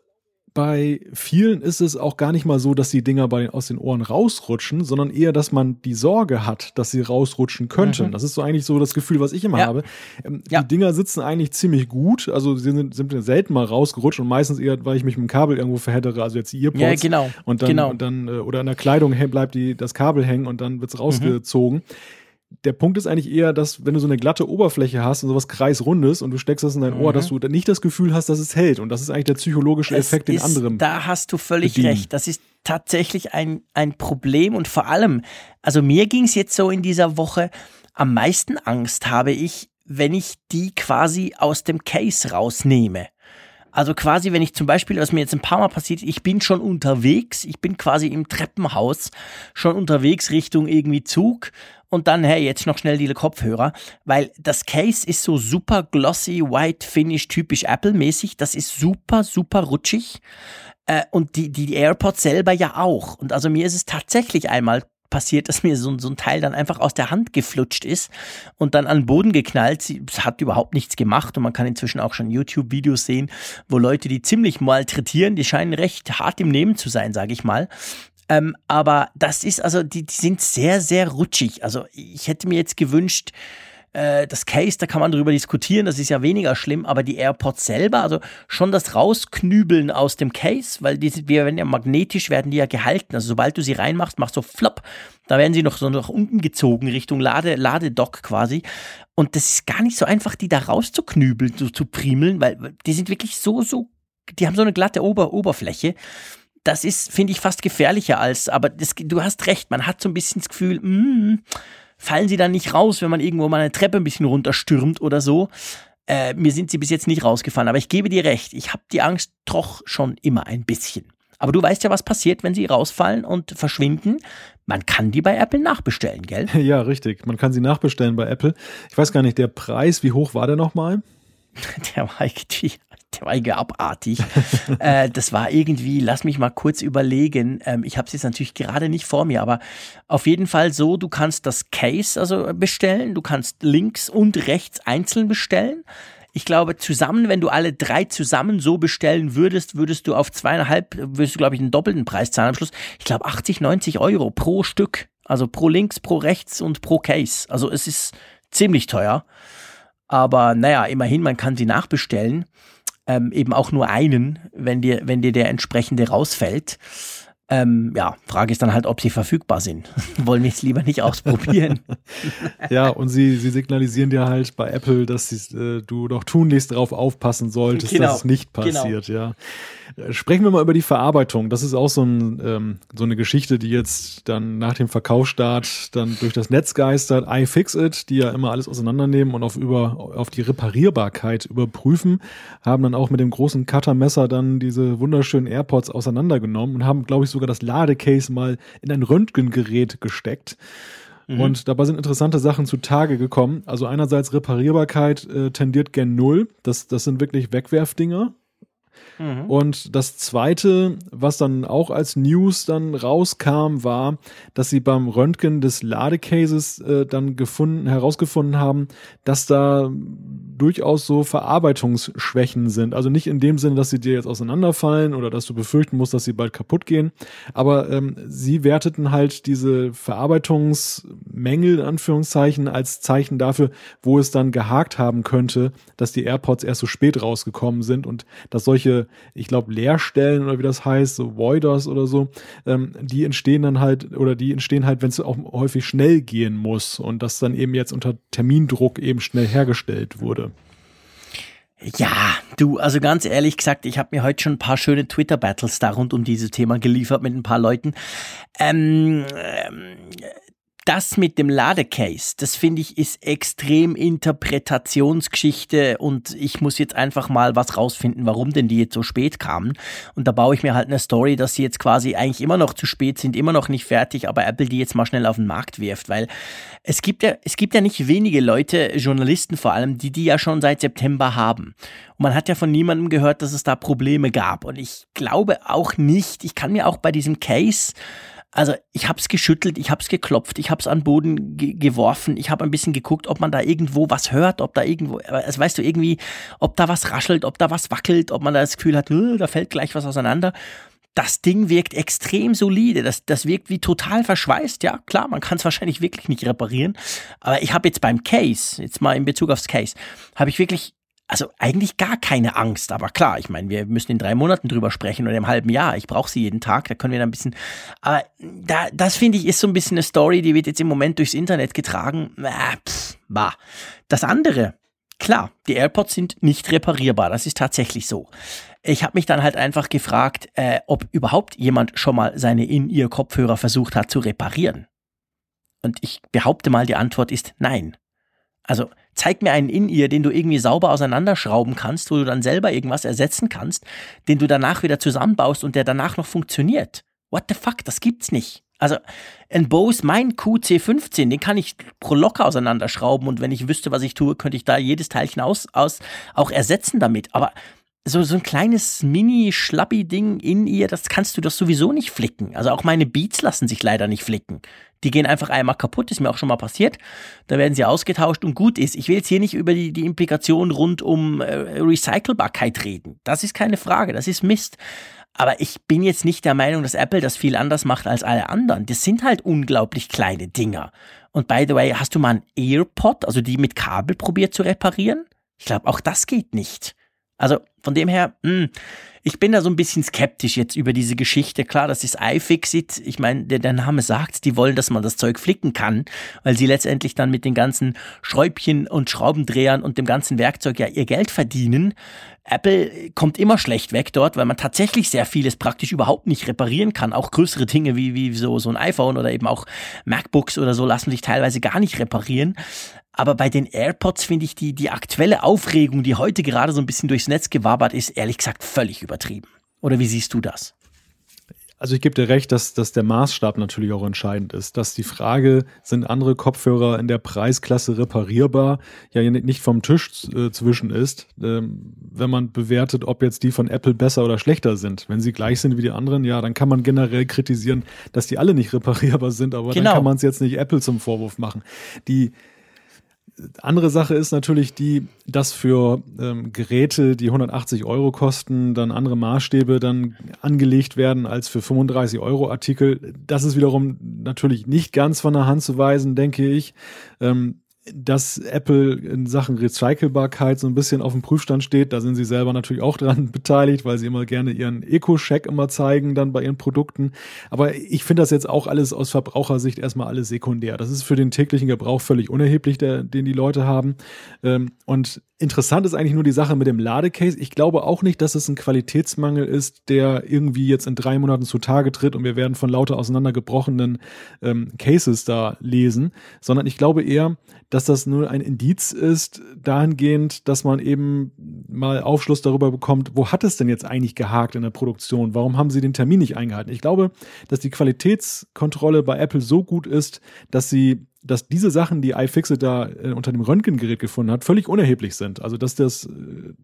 bei vielen ist es auch gar nicht mal so, dass die Dinger bei, aus den Ohren rausrutschen, sondern eher, dass man die Sorge hat, dass sie rausrutschen könnten. Mhm. Das ist so eigentlich so das Gefühl, was ich immer ja. habe. Ähm, ja. Die Dinger sitzen eigentlich ziemlich gut. Also sie sind, sind selten mal rausgerutscht und meistens eher, weil ich mich mit dem Kabel irgendwo verhedere, also jetzt die Earpods. Ja, genau. Und dann, genau. Und dann äh, oder in der Kleidung bleibt die, das Kabel hängen und dann wird's mhm. rausgezogen. Mhm der Punkt ist eigentlich eher, dass wenn du so eine glatte Oberfläche hast und sowas kreisrundes und du steckst das in dein mhm. Ohr, dass du nicht das Gefühl hast, dass es hält. Und das ist eigentlich der psychologische es Effekt, den anderen. Da hast du völlig bedienen. recht. Das ist tatsächlich ein, ein Problem und vor allem, also mir ging es jetzt so in dieser Woche, am meisten Angst habe ich, wenn ich die quasi aus dem Case rausnehme. Also quasi, wenn ich zum Beispiel, was mir jetzt ein paar Mal passiert, ich bin schon unterwegs, ich bin quasi im Treppenhaus schon unterwegs Richtung irgendwie Zug und dann, hey, jetzt noch schnell die Kopfhörer, weil das Case ist so super glossy, white finish, typisch Apple-mäßig, das ist super, super rutschig. Äh, und die, die AirPods selber ja auch. Und also mir ist es tatsächlich einmal passiert, [LAUGHS] dass mir so, so ein Teil dann einfach aus der Hand geflutscht ist und dann an den Boden geknallt. Es hat überhaupt nichts gemacht und man kann inzwischen auch schon YouTube-Videos sehen, wo Leute die ziemlich malträtieren. Die scheinen recht hart im Nehmen zu sein, sage ich mal. Ähm, aber das ist also, die, die sind sehr, sehr rutschig. Also ich hätte mir jetzt gewünscht, äh, das Case, da kann man drüber diskutieren, das ist ja weniger schlimm, aber die AirPods selber, also schon das Rausknübeln aus dem Case, weil die, wir werden ja magnetisch, werden die ja gehalten. Also sobald du sie reinmachst, machst du flop, da werden sie noch so nach unten gezogen, Richtung Lade, Ladedock quasi. Und das ist gar nicht so einfach, die da rauszuknübeln, so zu primeln, weil die sind wirklich so, so, die haben so eine glatte Ober Oberfläche das ist, finde ich, fast gefährlicher als, aber das, du hast recht, man hat so ein bisschen das Gefühl, mh, fallen sie dann nicht raus, wenn man irgendwo mal eine Treppe ein bisschen runterstürmt oder so. Äh, mir sind sie bis jetzt nicht rausgefallen, aber ich gebe dir recht, ich habe die Angst doch schon immer ein bisschen. Aber du weißt ja, was passiert, wenn sie rausfallen und verschwinden. Man kann die bei Apple nachbestellen, gell? [LAUGHS] Ja, richtig. Man kann sie nachbestellen bei Apple. Ich weiß gar nicht, der Preis, wie hoch war der nochmal? [LAUGHS] Der war irgendwie der war irgendwie abartig. [LAUGHS] äh, das war irgendwie, lass mich mal kurz überlegen. Ähm, ich habe es jetzt natürlich gerade nicht vor mir, aber auf jeden Fall so, du kannst das Case also bestellen, du kannst links und rechts einzeln bestellen. Ich glaube, zusammen, wenn du alle drei zusammen so bestellen würdest, würdest du auf zweieinhalb, würdest du, glaube ich, einen doppelten Preis zahlen am Schluss. Ich glaube, 80, 90 Euro pro Stück. Also pro links, pro rechts und pro Case. Also es ist ziemlich teuer. Aber naja, immerhin, man kann sie nachbestellen. Ähm, eben auch nur einen, wenn dir, wenn dir der entsprechende rausfällt. Ähm, ja, Frage ist dann halt, ob sie verfügbar sind. [LAUGHS] Wollen wir es lieber nicht ausprobieren. [LAUGHS] ja, und sie, sie signalisieren dir halt bei Apple, dass äh, du doch tunlichst darauf aufpassen solltest, genau, dass es nicht genau. passiert, genau. ja. Sprechen wir mal über die Verarbeitung. Das ist auch so, ein, ähm, so eine Geschichte, die jetzt dann nach dem Verkaufsstart dann durch das Netz geistert. iFixit, die ja immer alles auseinandernehmen und auf, über, auf die Reparierbarkeit überprüfen, haben dann auch mit dem großen Cuttermesser dann diese wunderschönen AirPods auseinandergenommen und haben, glaube ich, sogar das Ladecase mal in ein Röntgengerät gesteckt. Mhm. Und dabei sind interessante Sachen zutage gekommen. Also einerseits Reparierbarkeit äh, tendiert gen Null. Das, das sind wirklich Wegwerfdinger. Mhm. Und das zweite, was dann auch als News dann rauskam, war, dass sie beim Röntgen des Ladecases äh, dann gefunden, herausgefunden haben, dass da durchaus so Verarbeitungsschwächen sind. Also nicht in dem Sinne, dass sie dir jetzt auseinanderfallen oder dass du befürchten musst, dass sie bald kaputt gehen. Aber ähm, sie werteten halt diese Verarbeitungsmängel in Anführungszeichen als Zeichen dafür, wo es dann gehakt haben könnte, dass die AirPods erst so spät rausgekommen sind und dass solche, ich glaube, Leerstellen oder wie das heißt, so Voiders oder so, ähm, die entstehen dann halt oder die entstehen halt, wenn es auch häufig schnell gehen muss und das dann eben jetzt unter Termindruck eben schnell hergestellt wurde. Ja, du, also ganz ehrlich gesagt, ich habe mir heute schon ein paar schöne Twitter-Battles da rund um dieses Thema geliefert mit ein paar Leuten. Ähm, ähm, das mit dem Ladecase, das finde ich ist extrem Interpretationsgeschichte und ich muss jetzt einfach mal was rausfinden, warum denn die jetzt so spät kamen. Und da baue ich mir halt eine Story, dass sie jetzt quasi eigentlich immer noch zu spät sind, immer noch nicht fertig, aber Apple die jetzt mal schnell auf den Markt wirft, weil es gibt ja, es gibt ja nicht wenige Leute, Journalisten vor allem, die die ja schon seit September haben. Und man hat ja von niemandem gehört, dass es da Probleme gab. Und ich glaube auch nicht, ich kann mir auch bei diesem Case also ich habe es geschüttelt, ich habe es geklopft, ich habe es an Boden ge geworfen, ich habe ein bisschen geguckt, ob man da irgendwo was hört, ob da irgendwo, also weißt du irgendwie, ob da was raschelt, ob da was wackelt, ob man da das Gefühl hat, da fällt gleich was auseinander. Das Ding wirkt extrem solide, das, das wirkt wie total verschweißt, ja klar, man kann es wahrscheinlich wirklich nicht reparieren, aber ich habe jetzt beim Case, jetzt mal in Bezug aufs Case, habe ich wirklich also eigentlich gar keine Angst. Aber klar, ich meine, wir müssen in drei Monaten drüber sprechen oder im halben Jahr. Ich brauche sie jeden Tag, da können wir dann ein bisschen. Aber da, das finde ich ist so ein bisschen eine Story, die wird jetzt im Moment durchs Internet getragen. Äh. Das andere, klar, die AirPods sind nicht reparierbar. Das ist tatsächlich so. Ich habe mich dann halt einfach gefragt, äh, ob überhaupt jemand schon mal seine In-Ear-Kopfhörer versucht hat zu reparieren. Und ich behaupte mal, die Antwort ist nein. Also zeig mir einen In-Ear, den du irgendwie sauber auseinanderschrauben kannst, wo du dann selber irgendwas ersetzen kannst, den du danach wieder zusammenbaust und der danach noch funktioniert. What the fuck, das gibt's nicht. Also ein Bose, mein QC15, den kann ich pro locker auseinanderschrauben und wenn ich wüsste, was ich tue, könnte ich da jedes Teilchen aus, aus auch ersetzen damit. Aber so, so ein kleines Mini-Schlappi-Ding in ihr, das kannst du doch sowieso nicht flicken. Also auch meine Beats lassen sich leider nicht flicken. Die gehen einfach einmal kaputt, ist mir auch schon mal passiert. Da werden sie ausgetauscht und gut ist. Ich will jetzt hier nicht über die, die Implikation rund um äh, Recycelbarkeit reden. Das ist keine Frage, das ist Mist. Aber ich bin jetzt nicht der Meinung, dass Apple das viel anders macht als alle anderen. Das sind halt unglaublich kleine Dinger. Und by the way, hast du mal ein AirPod, also die mit Kabel probiert zu reparieren? Ich glaube, auch das geht nicht. Also von dem her, mh, hm, ich bin da so ein bisschen skeptisch jetzt über diese Geschichte. Klar, das ist iFixit. Ich meine, der, der Name sagt, die wollen, dass man das Zeug flicken kann, weil sie letztendlich dann mit den ganzen Schräubchen und Schraubendrehern und dem ganzen Werkzeug ja ihr Geld verdienen. Apple kommt immer schlecht weg dort, weil man tatsächlich sehr vieles praktisch überhaupt nicht reparieren kann. Auch größere Dinge wie, wie so, so ein iPhone oder eben auch MacBooks oder so lassen sich teilweise gar nicht reparieren. Aber bei den AirPods finde ich die, die aktuelle Aufregung, die heute gerade so ein bisschen durchs Netz gewabert ist, ehrlich gesagt völlig übertrieben. Oder wie siehst du das? Also ich gebe dir recht, dass, dass der Maßstab natürlich auch entscheidend ist. Dass die Frage, sind andere Kopfhörer in der Preisklasse reparierbar, ja nicht vom Tisch äh, zwischen ist, ähm, wenn man bewertet, ob jetzt die von Apple besser oder schlechter sind. Wenn sie gleich sind wie die anderen, ja, dann kann man generell kritisieren, dass die alle nicht [LAUGHS] reparierbar sind, aber genau. dann kann man es jetzt nicht Apple zum Vorwurf machen. Die, andere Sache ist natürlich die, dass für ähm, Geräte, die 180 Euro kosten, dann andere Maßstäbe dann angelegt werden als für 35 Euro Artikel. Das ist wiederum natürlich nicht ganz von der Hand zu weisen, denke ich. Ähm, dass Apple in Sachen Recycelbarkeit so ein bisschen auf dem Prüfstand steht. Da sind sie selber natürlich auch dran [LAUGHS] beteiligt, weil sie immer gerne ihren Eco-Check immer zeigen dann bei ihren Produkten. Aber ich finde das jetzt auch alles aus Verbrauchersicht erstmal alles sekundär. Das ist für den täglichen Gebrauch völlig unerheblich, der, den die Leute haben. Ähm, und Interessant ist eigentlich nur die Sache mit dem Ladecase. Ich glaube auch nicht, dass es ein Qualitätsmangel ist, der irgendwie jetzt in drei Monaten zutage tritt und wir werden von lauter auseinandergebrochenen ähm, Cases da lesen, sondern ich glaube eher, dass das nur ein Indiz ist, dahingehend, dass man eben mal Aufschluss darüber bekommt, wo hat es denn jetzt eigentlich gehakt in der Produktion? Warum haben sie den Termin nicht eingehalten? Ich glaube, dass die Qualitätskontrolle bei Apple so gut ist, dass sie dass diese Sachen, die iFixit da äh, unter dem Röntgengerät gefunden hat, völlig unerheblich sind. Also dass das äh,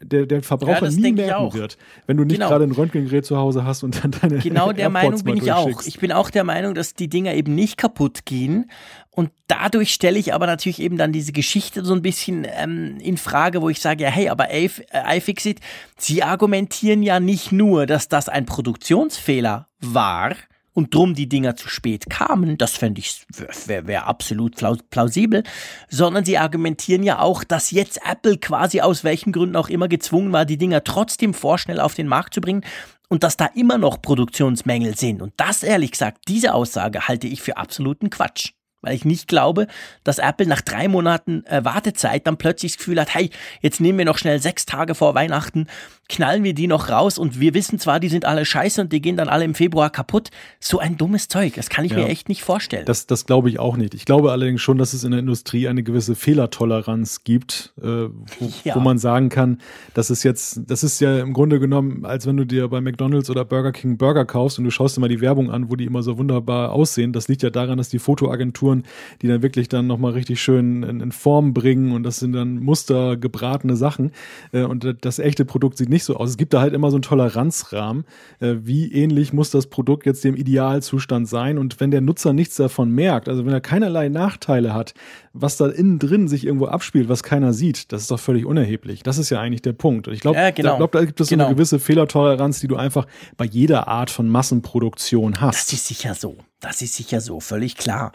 der, der Verbraucher ja, nie merken wird, wenn du nicht genau. gerade ein Röntgengerät zu Hause hast und dann deine Genau der [LAUGHS] Meinung bin ich auch. Ich bin auch der Meinung, dass die Dinger eben nicht kaputt gehen und dadurch stelle ich aber natürlich eben dann diese Geschichte so ein bisschen ähm, in Frage, wo ich sage, ja, hey, aber äh, iFixit, sie argumentieren ja nicht nur, dass das ein Produktionsfehler war, und drum die Dinger zu spät kamen, das fände ich, wäre wär absolut plausibel, sondern sie argumentieren ja auch, dass jetzt Apple quasi aus welchen Gründen auch immer gezwungen war, die Dinger trotzdem vorschnell auf den Markt zu bringen und dass da immer noch Produktionsmängel sind. Und das, ehrlich gesagt, diese Aussage halte ich für absoluten Quatsch. Weil ich nicht glaube, dass Apple nach drei Monaten äh, Wartezeit dann plötzlich das Gefühl hat, hey, jetzt nehmen wir noch schnell sechs Tage vor Weihnachten, knallen wir die noch raus und wir wissen zwar, die sind alle scheiße und die gehen dann alle im Februar kaputt. So ein dummes Zeug, das kann ich ja, mir echt nicht vorstellen. Das, das glaube ich auch nicht. Ich glaube allerdings schon, dass es in der Industrie eine gewisse Fehlertoleranz gibt, äh, wo, [LAUGHS] ja. wo man sagen kann, dass es jetzt, das ist ja im Grunde genommen, als wenn du dir bei McDonalds oder Burger King Burger kaufst und du schaust dir mal die Werbung an, wo die immer so wunderbar aussehen. Das liegt ja daran, dass die Fotoagentur Texturen, die dann wirklich dann nochmal richtig schön in, in, Form bringen und das sind dann mustergebratene Sachen äh, und das echte Produkt sieht nicht so aus. Es gibt da halt immer so einen Toleranzrahmen, äh, wie ähnlich muss das Produkt jetzt dem Idealzustand sein und wenn der Nutzer nichts davon merkt, also wenn er keinerlei Nachteile hat, was da innen drin sich irgendwo abspielt, was keiner sieht, das ist doch völlig unerheblich. Das ist ja eigentlich der Punkt. Und ich glaube, ja, genau. da, glaub, da gibt es genau. so eine genau. gewisse Fehlertoleranz, die du einfach bei jeder Art von Massenproduktion hast. Das ist sicher so. Das ist sicher so, völlig klar.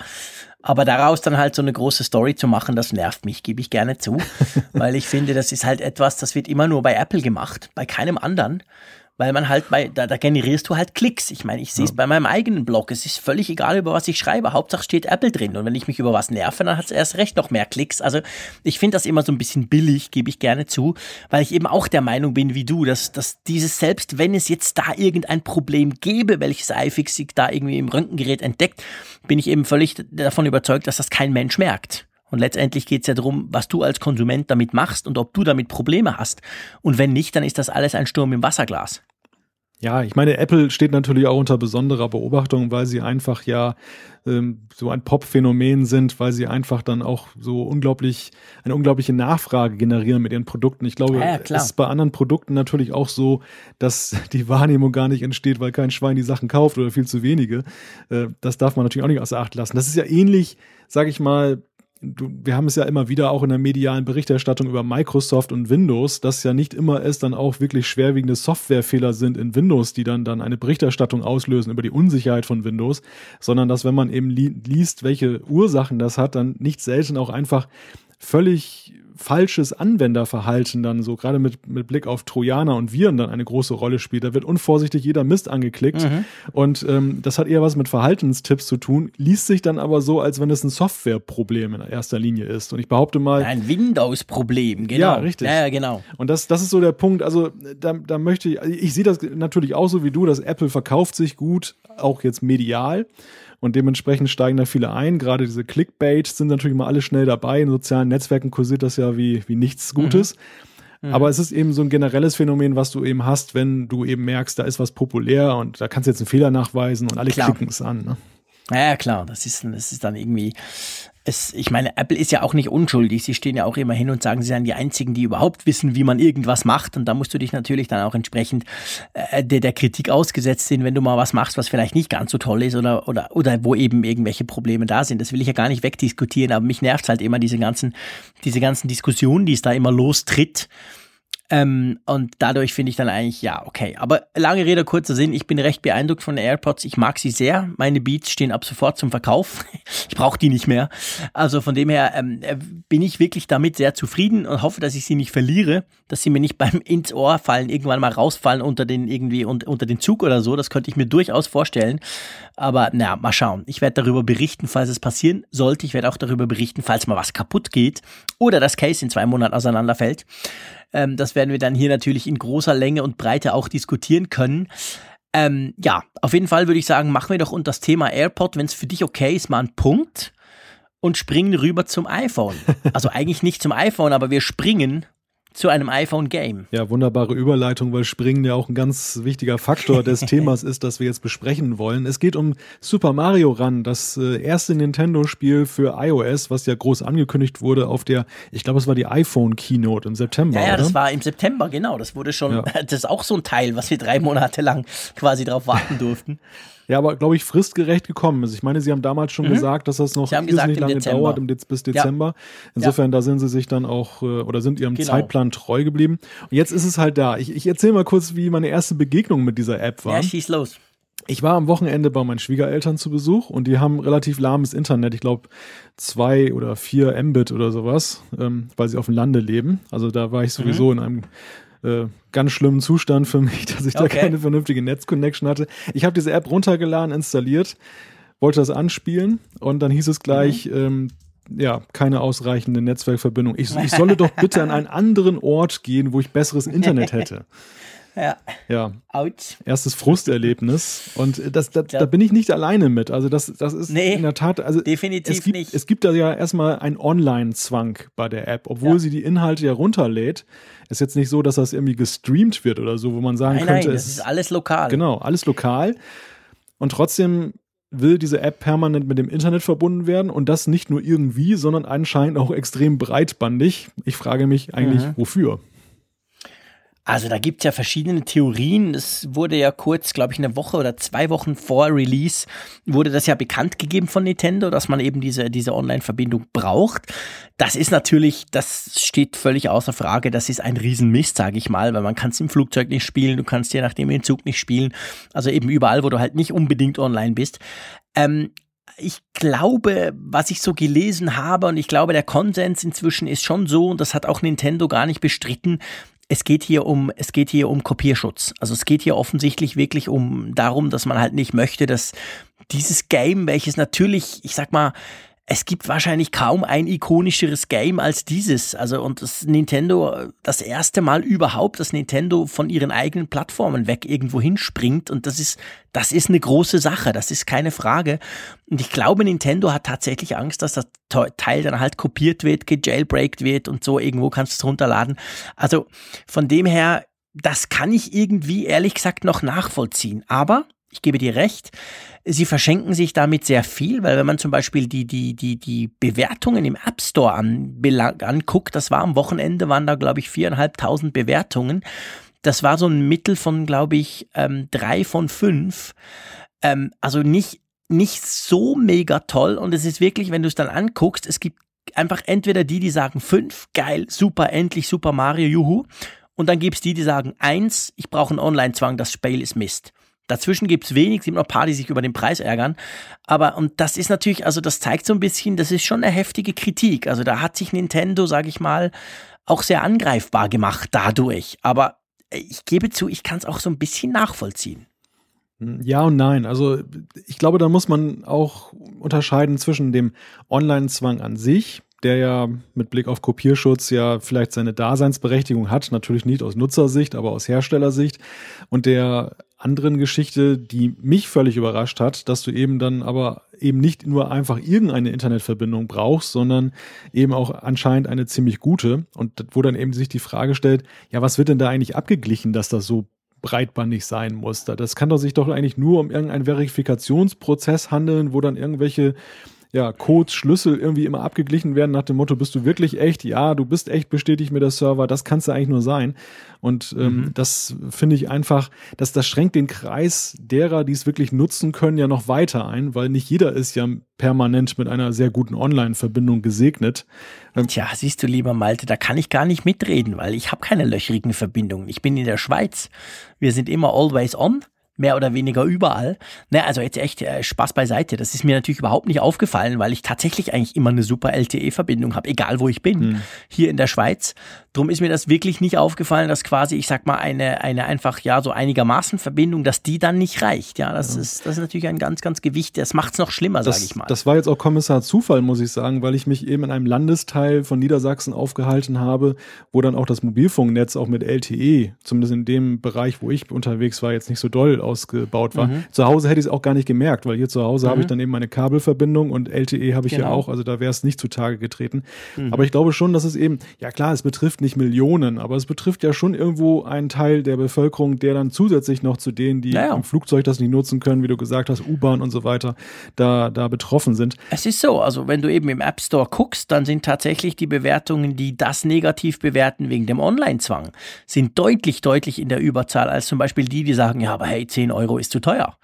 Aber daraus dann halt so eine große Story zu machen, das nervt mich, gebe ich gerne zu. [LAUGHS] weil ich finde, das ist halt etwas, das wird immer nur bei Apple gemacht, bei keinem anderen weil man halt bei, da, da generierst du halt Klicks. Ich meine, ich sehe es ja. bei meinem eigenen Blog. Es ist völlig egal, über was ich schreibe. Hauptsache steht Apple drin. Und wenn ich mich über was nerve, dann hat es erst recht noch mehr Klicks. Also ich finde das immer so ein bisschen billig, gebe ich gerne zu, weil ich eben auch der Meinung bin wie du, dass, dass dieses, selbst wenn es jetzt da irgendein Problem gäbe, welches iFix da irgendwie im Röntgengerät entdeckt, bin ich eben völlig davon überzeugt, dass das kein Mensch merkt. Und letztendlich geht es ja darum, was du als Konsument damit machst und ob du damit Probleme hast. Und wenn nicht, dann ist das alles ein Sturm im Wasserglas. Ja, ich meine, Apple steht natürlich auch unter besonderer Beobachtung, weil sie einfach ja ähm, so ein Pop-Phänomen sind, weil sie einfach dann auch so unglaublich, eine unglaubliche Nachfrage generieren mit ihren Produkten. Ich glaube, ja, es ist bei anderen Produkten natürlich auch so, dass die Wahrnehmung gar nicht entsteht, weil kein Schwein die Sachen kauft oder viel zu wenige. Äh, das darf man natürlich auch nicht außer Acht lassen. Das ist ja ähnlich, sag ich mal, du, wir haben es ja immer wieder auch in der medialen Berichterstattung über Microsoft und Windows, dass ja nicht immer es dann auch wirklich schwerwiegende Softwarefehler sind in Windows, die dann dann eine Berichterstattung auslösen über die Unsicherheit von Windows, sondern dass wenn man eben li liest, welche Ursachen das hat, dann nicht selten auch einfach völlig falsches Anwenderverhalten dann so gerade mit, mit Blick auf Trojaner und Viren dann eine große Rolle spielt. Da wird unvorsichtig jeder Mist angeklickt mhm. und ähm, das hat eher was mit Verhaltenstipps zu tun, liest sich dann aber so, als wenn es ein Softwareproblem in erster Linie ist. Und ich behaupte mal. Ein Windows-Problem, genau. Ja, richtig. Ja, ja, genau. Und das, das ist so der Punkt. Also da, da möchte ich, ich sehe das natürlich auch so wie du, dass Apple verkauft sich gut, auch jetzt medial. Und dementsprechend steigen da viele ein. Gerade diese Clickbait sind natürlich mal alle schnell dabei. In sozialen Netzwerken kursiert das ja wie, wie nichts Gutes. Mhm. Mhm. Aber es ist eben so ein generelles Phänomen, was du eben hast, wenn du eben merkst, da ist was populär und da kannst du jetzt einen Fehler nachweisen und alle Klar. klicken es an. Ne? Ja, klar, das ist, das ist dann irgendwie, es, ich meine, Apple ist ja auch nicht unschuldig. Sie stehen ja auch immer hin und sagen, sie seien die Einzigen, die überhaupt wissen, wie man irgendwas macht. Und da musst du dich natürlich dann auch entsprechend äh, der, der Kritik ausgesetzt sehen, wenn du mal was machst, was vielleicht nicht ganz so toll ist oder, oder, oder wo eben irgendwelche Probleme da sind. Das will ich ja gar nicht wegdiskutieren, aber mich nervt halt immer diese ganzen, diese ganzen Diskussionen, die es da immer lostritt. Ähm, und dadurch finde ich dann eigentlich, ja, okay. Aber lange Rede, kurzer Sinn, ich bin recht beeindruckt von den AirPods. Ich mag sie sehr. Meine Beats stehen ab sofort zum Verkauf. [LAUGHS] ich brauche die nicht mehr. Also von dem her ähm, äh, bin ich wirklich damit sehr zufrieden und hoffe, dass ich sie nicht verliere, dass sie mir nicht beim [LAUGHS] ins Ohr fallen, irgendwann mal rausfallen unter den irgendwie und, unter den Zug oder so. Das könnte ich mir durchaus vorstellen. Aber naja, mal schauen. Ich werde darüber berichten, falls es passieren sollte. Ich werde auch darüber berichten, falls mal was kaputt geht oder das Case in zwei Monaten auseinanderfällt. Ähm, das werden wir dann hier natürlich in großer Länge und Breite auch diskutieren können. Ähm, ja, auf jeden Fall würde ich sagen, machen wir doch unter das Thema AirPod, wenn es für dich okay ist, mal einen Punkt und springen rüber zum iPhone. [LAUGHS] Also eigentlich nicht zum iPhone, aber wir springen zu einem iPhone-Game. Ja, wunderbare Überleitung, weil Springen ja auch ein ganz wichtiger Faktor des [LAUGHS] Themas ist, das wir jetzt besprechen wollen. Es geht um Super Mario Run, das äh, erste Nintendo-Spiel für iOS, was ja groß angekündigt wurde auf der, ich glaube, es war die iPhone-Keynote im September. Ja, ja das war im September, genau. Das wurde schon, ja. [LAUGHS] das ist auch so ein Teil, was wir drei Monate lang quasi drauf warten [LAUGHS] durften. Ja, aber glaube ich, fristgerecht gekommen ist. Ich meine, Sie haben damals schon mhm. gesagt, dass das noch irrsinnig lange Dezember. dauert im Dez bis Dezember. Ja. Insofern, ja. da sind Sie sich dann auch äh, oder sind Ihrem genau. Zeitplan treu geblieben. Und jetzt ist es halt da. Ich, ich erzähle mal kurz, wie meine erste Begegnung mit dieser App war. Ja, schieß los. Ich war am Wochenende bei meinen Schwiegereltern zu Besuch und die haben relativ lahmes Internet. Ich glaube zwei oder vier Mbit oder sowas, ähm, weil sie auf dem Lande leben. Also da war ich sowieso mhm. in einem äh, ganz schlimmen Zustand für mich, [LAUGHS] dass ich okay. da keine vernünftige Netzconnection hatte. Ich habe diese App runtergeladen, installiert, wollte das anspielen und dann hieß es gleich, mhm. ähm, ja, keine ausreichende Netzwerkverbindung. Ich, ich [LAUGHS] solle doch bitte an einen anderen Ort gehen, wo ich besseres Internet hätte. [LAUGHS] Ja. Ja. Out. Erstes Frusterlebnis. Und das, das, da bin ich nicht alleine mit. Also das, das ist nee, in der Tat, also definitiv es gibt, nicht. Es gibt da ja erstmal einen Online-Zwang bei der App, obwohl ja. sie die Inhalte ja runterlädt. Ist jetzt nicht so, dass das irgendwie gestreamt wird oder so, wo man sagen nein, könnte, nein, das ist alles lokal. Genau, alles lokal. Und trotzdem will diese App permanent mit dem Internet verbunden werden und das nicht nur irgendwie, sondern anscheinend auch extrem breitbandig. Ich frage mich eigentlich, mhm. wofür? Also da gibt's ja verschiedene Theorien. Es wurde ja kurz, glaube ich, eine Woche oder zwei Wochen vor Release, wurde das ja bekannt gegeben von Nintendo, dass man eben diese, diese Online-Verbindung braucht. Das ist natürlich, das steht völlig außer Frage. Das ist ein Riesenmist, sage ich mal, weil man kann es im Flugzeug nicht spielen, du kannst je nachdem im Zug nicht spielen. Also eben überall, wo du halt nicht unbedingt online bist. Ähm, ich glaube, was ich so gelesen habe, und ich glaube, der Konsens inzwischen ist schon so, und das hat auch Nintendo gar nicht bestritten, es geht hier um, es geht hier um Kopierschutz. Also es geht hier offensichtlich wirklich um darum, dass man halt nicht möchte, dass dieses Game, welches natürlich, ich sag mal, es gibt wahrscheinlich kaum ein ikonischeres Game als dieses. Also und das Nintendo das erste Mal überhaupt, dass Nintendo von ihren eigenen Plattformen weg irgendwo hinspringt und das ist das ist eine große Sache, das ist keine Frage. Und ich glaube, Nintendo hat tatsächlich Angst, dass das Teil dann halt kopiert wird, gejailbreakt wird und so irgendwo kannst du es runterladen. Also von dem her, das kann ich irgendwie ehrlich gesagt noch nachvollziehen. Aber ich gebe dir recht, sie verschenken sich damit sehr viel, weil wenn man zum Beispiel die, die, die, die Bewertungen im App Store an, anguckt, das war am Wochenende, waren da, glaube ich, viereinhalbtausend Bewertungen. Das war so ein Mittel von, glaube ich, ähm, drei von fünf. Ähm, also nicht, nicht so mega toll. Und es ist wirklich, wenn du es dann anguckst, es gibt einfach entweder die, die sagen fünf, geil, super, endlich Super Mario, juhu. Und dann gibt es die, die sagen eins, ich brauche einen Online-Zwang, das Spiel ist Mist. Dazwischen gibt es wenig, es gibt noch ein paar, die sich über den Preis ärgern. Aber, und das ist natürlich, also das zeigt so ein bisschen, das ist schon eine heftige Kritik. Also da hat sich Nintendo, sage ich mal, auch sehr angreifbar gemacht dadurch. Aber ich gebe zu, ich kann es auch so ein bisschen nachvollziehen. Ja und nein. Also ich glaube, da muss man auch unterscheiden zwischen dem Online-Zwang an sich, der ja mit Blick auf Kopierschutz ja vielleicht seine Daseinsberechtigung hat, natürlich nicht aus Nutzersicht, aber aus Herstellersicht und der anderen Geschichte, die mich völlig überrascht hat, dass du eben dann aber eben nicht nur einfach irgendeine Internetverbindung brauchst, sondern eben auch anscheinend eine ziemlich gute und wo dann eben sich die Frage stellt, ja, was wird denn da eigentlich abgeglichen, dass das so breitbandig sein muss. Das kann doch sich doch eigentlich nur um irgendeinen Verifikationsprozess handeln, wo dann irgendwelche ja, Codes, Schlüssel irgendwie immer abgeglichen werden nach dem Motto, bist du wirklich echt? Ja, du bist echt, bestätigt mir der Server. Das kannst du eigentlich nur sein. Und ähm, mhm. das finde ich einfach, dass das schränkt den Kreis derer, die es wirklich nutzen können, ja noch weiter ein, weil nicht jeder ist ja permanent mit einer sehr guten Online-Verbindung gesegnet. Ähm, Tja, siehst du, lieber Malte, da kann ich gar nicht mitreden, weil ich habe keine löchrigen Verbindungen. Ich bin in der Schweiz. Wir sind immer always on mehr oder weniger überall. Ne, also jetzt echt äh, Spaß beiseite. Das ist mir natürlich überhaupt nicht aufgefallen, weil ich tatsächlich eigentlich immer eine super LTE-Verbindung habe, egal wo ich bin, hm. hier in der Schweiz. Drum ist mir das wirklich nicht aufgefallen, dass quasi, ich sag mal, eine, eine einfach, ja, so einigermaßen Verbindung, dass die dann nicht reicht. Ja, das, ja. Ist, das ist natürlich ein ganz, ganz Gewicht. Das macht es noch schlimmer, sage ich mal. Das war jetzt auch Kommissar Zufall, muss ich sagen, weil ich mich eben in einem Landesteil von Niedersachsen aufgehalten habe, wo dann auch das Mobilfunknetz auch mit LTE, zumindest in dem Bereich, wo ich unterwegs war, jetzt nicht so doll ausgebaut war. Mhm. Zu Hause hätte ich es auch gar nicht gemerkt, weil hier zu Hause mhm. habe ich dann eben meine Kabelverbindung und LTE habe ich genau. ja auch, also da wäre es nicht zutage getreten. Mhm. Aber ich glaube schon, dass es eben, ja klar, es betrifft nicht Millionen, aber es betrifft ja schon irgendwo einen Teil der Bevölkerung, der dann zusätzlich noch zu denen, die naja. im Flugzeug das nicht nutzen können, wie du gesagt hast, U-Bahn und so weiter, da, da betroffen sind. Es ist so, also wenn du eben im App Store guckst, dann sind tatsächlich die Bewertungen, die das negativ bewerten wegen dem Online-Zwang, sind deutlich, deutlich in der Überzahl als zum Beispiel die, die sagen, ja, aber hey, 10 Euro ist zu teuer.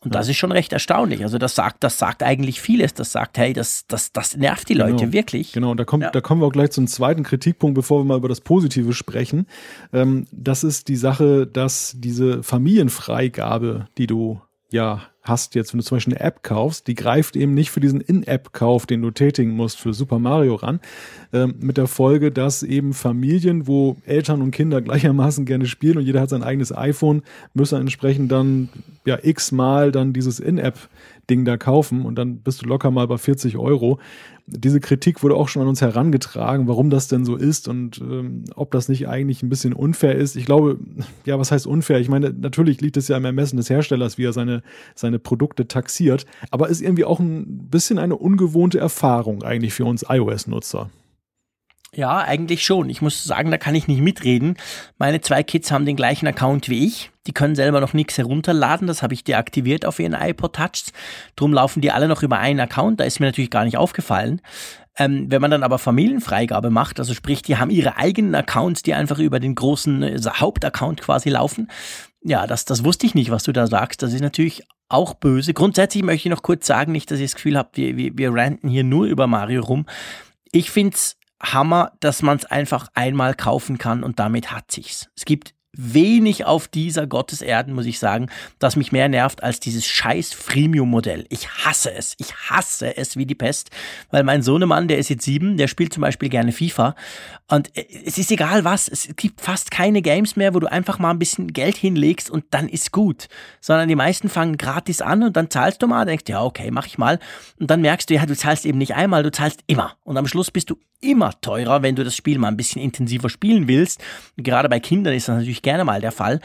Und das ist schon recht erstaunlich. Also das sagt, das sagt eigentlich vieles. Das sagt, hey, das, das, das nervt die Leute genau. wirklich. Genau, und da, kommt, ja. da kommen wir auch gleich zum zweiten Kritikpunkt, bevor wir mal über das Positive sprechen. Ähm, das ist die Sache, dass diese Familienfreigabe, die du ja hast jetzt, wenn du zum Beispiel eine App kaufst, die greift eben nicht für diesen In-App-Kauf, den du tätigen musst für Super Mario ran, ähm, mit der Folge, dass eben Familien, wo Eltern und Kinder gleichermaßen gerne spielen und jeder hat sein eigenes iPhone, müssen entsprechend dann ja x-mal dann dieses In-App-Ding da kaufen und dann bist du locker mal bei 40 Euro diese Kritik wurde auch schon an uns herangetragen, warum das denn so ist und ähm, ob das nicht eigentlich ein bisschen unfair ist. Ich glaube, ja, was heißt unfair? Ich meine, natürlich liegt es ja im Ermessen des Herstellers, wie er seine, seine Produkte taxiert, aber ist irgendwie auch ein bisschen eine ungewohnte Erfahrung eigentlich für uns iOS-Nutzer. Ja, eigentlich schon. Ich muss sagen, da kann ich nicht mitreden. Meine zwei Kids haben den gleichen Account wie ich. Die können selber noch nichts herunterladen. Das habe ich deaktiviert auf ihren iPod Touchs. Drum laufen die alle noch über einen Account. Da ist mir natürlich gar nicht aufgefallen. Ähm, wenn man dann aber Familienfreigabe macht, also sprich, die haben ihre eigenen Accounts, die einfach über den großen also Hauptaccount quasi laufen. Ja, das, das wusste ich nicht, was du da sagst. Das ist natürlich auch böse. Grundsätzlich möchte ich noch kurz sagen, nicht, dass ihr das Gefühl habt, wir, wir, wir ranten hier nur über Mario rum. Ich find's Hammer, dass man es einfach einmal kaufen kann und damit hat sich's. Es gibt wenig auf dieser Gotteserden, muss ich sagen, das mich mehr nervt als dieses scheiß Freemium-Modell. Ich hasse es. Ich hasse es wie die Pest, weil mein Sohnemann, der ist jetzt sieben, der spielt zum Beispiel gerne FIFA und äh, es ist egal was, es gibt fast keine Games mehr, wo du einfach mal ein bisschen Geld hinlegst und dann ist gut, sondern die meisten fangen gratis an und dann zahlst du mal, denkst, ja okay, mach ich mal und dann merkst du, ja, du zahlst eben nicht einmal, du zahlst immer und am Schluss bist du immer teurer, wenn du das Spiel mal ein bisschen intensiver spielen willst. Gerade bei Kindern ist das natürlich gerne mal der Fall.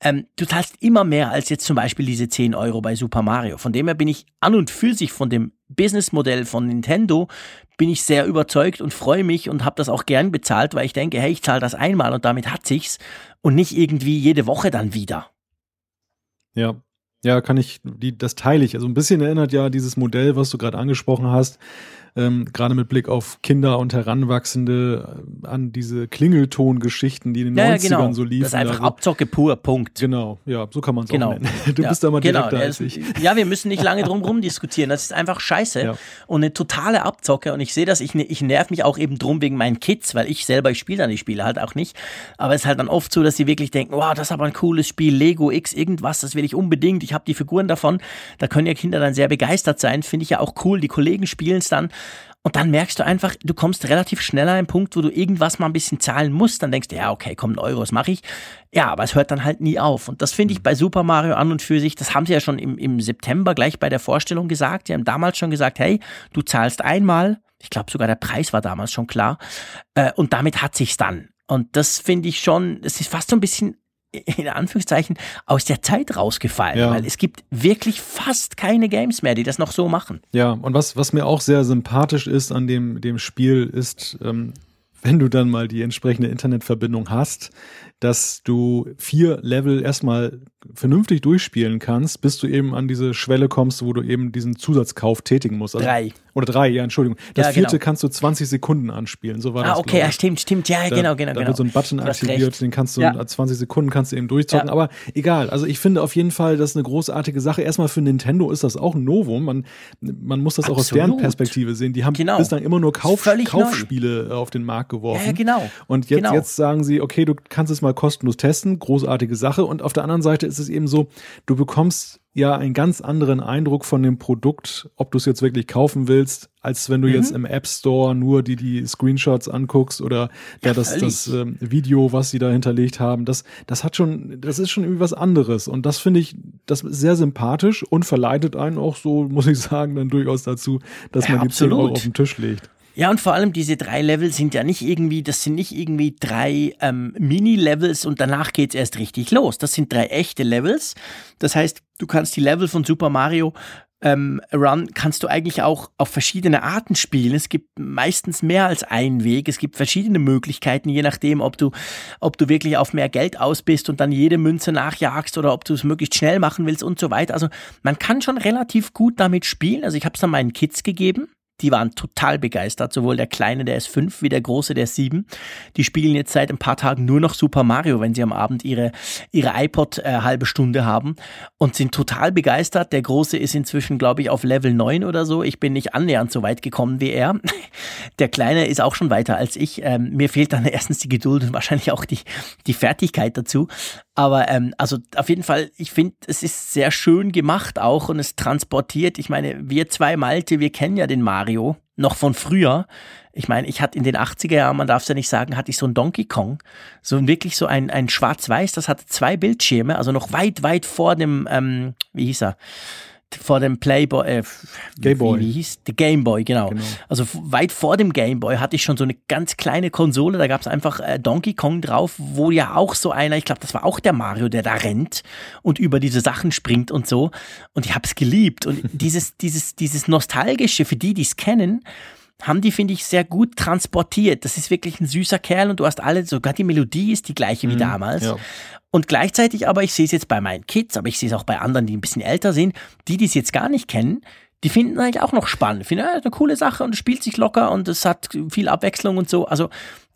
Ähm, du zahlst immer mehr als jetzt zum Beispiel diese 10 Euro bei Super Mario. Von dem her bin ich an und für sich von dem Businessmodell von Nintendo bin ich sehr überzeugt und freue mich und habe das auch gern bezahlt, weil ich denke, hey, ich zahle das einmal und damit hat sich's und nicht irgendwie jede Woche dann wieder. Ja, ja, kann ich, die, das teile ich. Also ein bisschen erinnert ja dieses Modell, was du gerade angesprochen hast, ähm, gerade mit Blick auf Kinder und Heranwachsende, äh, an diese Klingelton-Geschichten, die in den ja, 90ern genau. so liefen. Das ist einfach Abzocke pur, Punkt. Genau, ja, so kann man es genau. auch nennen. [LAUGHS] Du ja. bist da mal genau. direkter als ich. Ja, wir müssen nicht lange drum rum diskutieren. Das ist einfach scheiße ja. und eine totale Abzocke. Und ich sehe das, ich, ich nerv mich auch eben drum wegen meinen Kids, weil ich selber, ich spiele dann die Spiele halt auch nicht. Aber es ist halt dann oft so, dass sie wirklich denken, wow, das ist aber ein cooles Spiel, Lego X, irgendwas, das will ich unbedingt. Ich habe die Figuren davon. Da können ja Kinder dann sehr begeistert sein. Finde ich ja auch cool. Die Kollegen spielen es dann. Und dann merkst du einfach, du kommst relativ schnell an einen Punkt, wo du irgendwas mal ein bisschen zahlen musst. Dann denkst du, ja, okay, komm, ein Euro, das mache ich. Ja, aber es hört dann halt nie auf. Und das finde ich mhm. bei Super Mario an und für sich, das haben sie ja schon im, im September gleich bei der Vorstellung gesagt. Sie haben damals schon gesagt, hey, du zahlst einmal. Ich glaube sogar der Preis war damals schon klar. Äh, und damit hat sich's dann. Und das finde ich schon, es ist fast so ein bisschen in Anführungszeichen aus der Zeit rausgefallen, ja. weil es gibt wirklich fast keine Games mehr, die das noch so machen. Ja, und was, was mir auch sehr sympathisch ist an dem, dem Spiel, ist, ähm, wenn du dann mal die entsprechende Internetverbindung hast, dass du vier Level erstmal vernünftig durchspielen kannst, bis du eben an diese Schwelle kommst, wo du eben diesen Zusatzkauf tätigen musst. Also, drei. Oder drei, ja, Entschuldigung. Das Ja, vierte genau. kannst du 20 Sekunden anspielen. So war Ah, das. okay, ja, stimmt, stimmt. Ja, Da- genau, genau, Da genau. wird so ein Button aktiviert, den kannst du Ja. in 20 Sekunden kannst du eben durchzocken. Ja. Aber egal, also ich finde auf jeden Fall, das ist eine großartige Sache. Erstmal für Nintendo ist das auch ein Novum. Man, man muss das auch aus deren Absolut. Perspektive sehen. Die haben Genau. bislang immer nur Kauf, Völlig neu. Kaufspiele auf den Markt geworfen. Ja, ja, genau. Und jetzt, Genau. jetzt sagen sie, okay, du kannst es mal kostenlos testen, großartige Sache. Und auf der anderen Seite ist es eben so, du bekommst ja einen ganz anderen Eindruck von dem Produkt, ob du es jetzt wirklich kaufen willst, als wenn du jetzt Mhm. im App Store nur die, die Screenshots anguckst oder ja, Ja, das, das ähm, Video, was sie da hinterlegt haben. Das, das hat schon, das ist schon irgendwie was anderes. Und das finde ich, das ist sehr sympathisch und verleitet einen auch so, [LAUGHS] muss ich sagen, dann durchaus dazu, dass Ja, man die 10 Euro absolut. auf den Tisch legt. Ja, und vor allem diese drei Level sind ja nicht irgendwie, das sind nicht irgendwie drei ähm, Mini-Levels und danach geht's erst richtig los. Das sind drei echte Levels. Das heißt, du kannst die Level von Super Mario ähm, Run kannst du eigentlich auch auf verschiedene Arten spielen. Es gibt meistens mehr als einen Weg. Es gibt verschiedene Möglichkeiten, je nachdem, ob du, ob du wirklich auf mehr Geld aus bist und dann jede Münze nachjagst oder ob du es möglichst schnell machen willst und so weiter. Also man kann schon relativ gut damit spielen. Also ich habe es dann meinen Kids gegeben. Die waren total begeistert, sowohl der Kleine, der ist fünf, wie der Große, der ist sieben. Die spielen jetzt seit ein paar Tagen nur noch Super Mario, wenn sie am Abend ihre, ihre iPod äh, halbe Stunde haben und sind total begeistert. Der Große ist inzwischen, glaube ich, auf Level 9 oder so. Ich bin nicht annähernd so weit gekommen wie er. [LAUGHS] Der Kleine ist auch schon weiter als ich. Ähm, mir fehlt dann [LAUGHS] erstens die Geduld und wahrscheinlich auch die, die Fertigkeit dazu. Aber ähm, also auf jeden Fall, ich finde, es ist sehr schön gemacht auch und es transportiert. Ich meine, wir zwei Malte, wir kennen ja den Mario noch von früher. Ich meine, ich hatte in den 80er Jahren, man darf es ja nicht sagen, hatte ich so ein Donkey Kong, so wirklich so ein, ein Schwarz-Weiß, das hatte zwei Bildschirme, also noch weit, weit vor dem, ähm, wie hieß er? Vor dem Playboy, äh, Gameboy. Wie, hieß? Der Gameboy, genau. Genau. Also weit vor dem Gameboy hatte ich schon so eine ganz kleine Konsole, da gab es einfach äh, Donkey Kong drauf, wo ja auch so einer, ich glaube, das war auch der Mario, der da rennt und über diese Sachen springt und so. Und ich habe es geliebt. Und [LAUGHS] dieses, dieses, dieses Nostalgische, für die, die es kennen, haben die, finde ich, sehr gut transportiert. Das ist wirklich ein süßer Kerl und du hast alle, sogar die Melodie ist die gleiche wie damals. ja. Und gleichzeitig aber, ich sehe es jetzt bei meinen Kids, aber ich sehe es auch bei anderen, die ein bisschen älter sind, die, die es jetzt gar nicht kennen, die finden eigentlich auch noch spannend. Finden, ja, eine coole Sache und es spielt sich locker und es hat viel Abwechslung und so. Also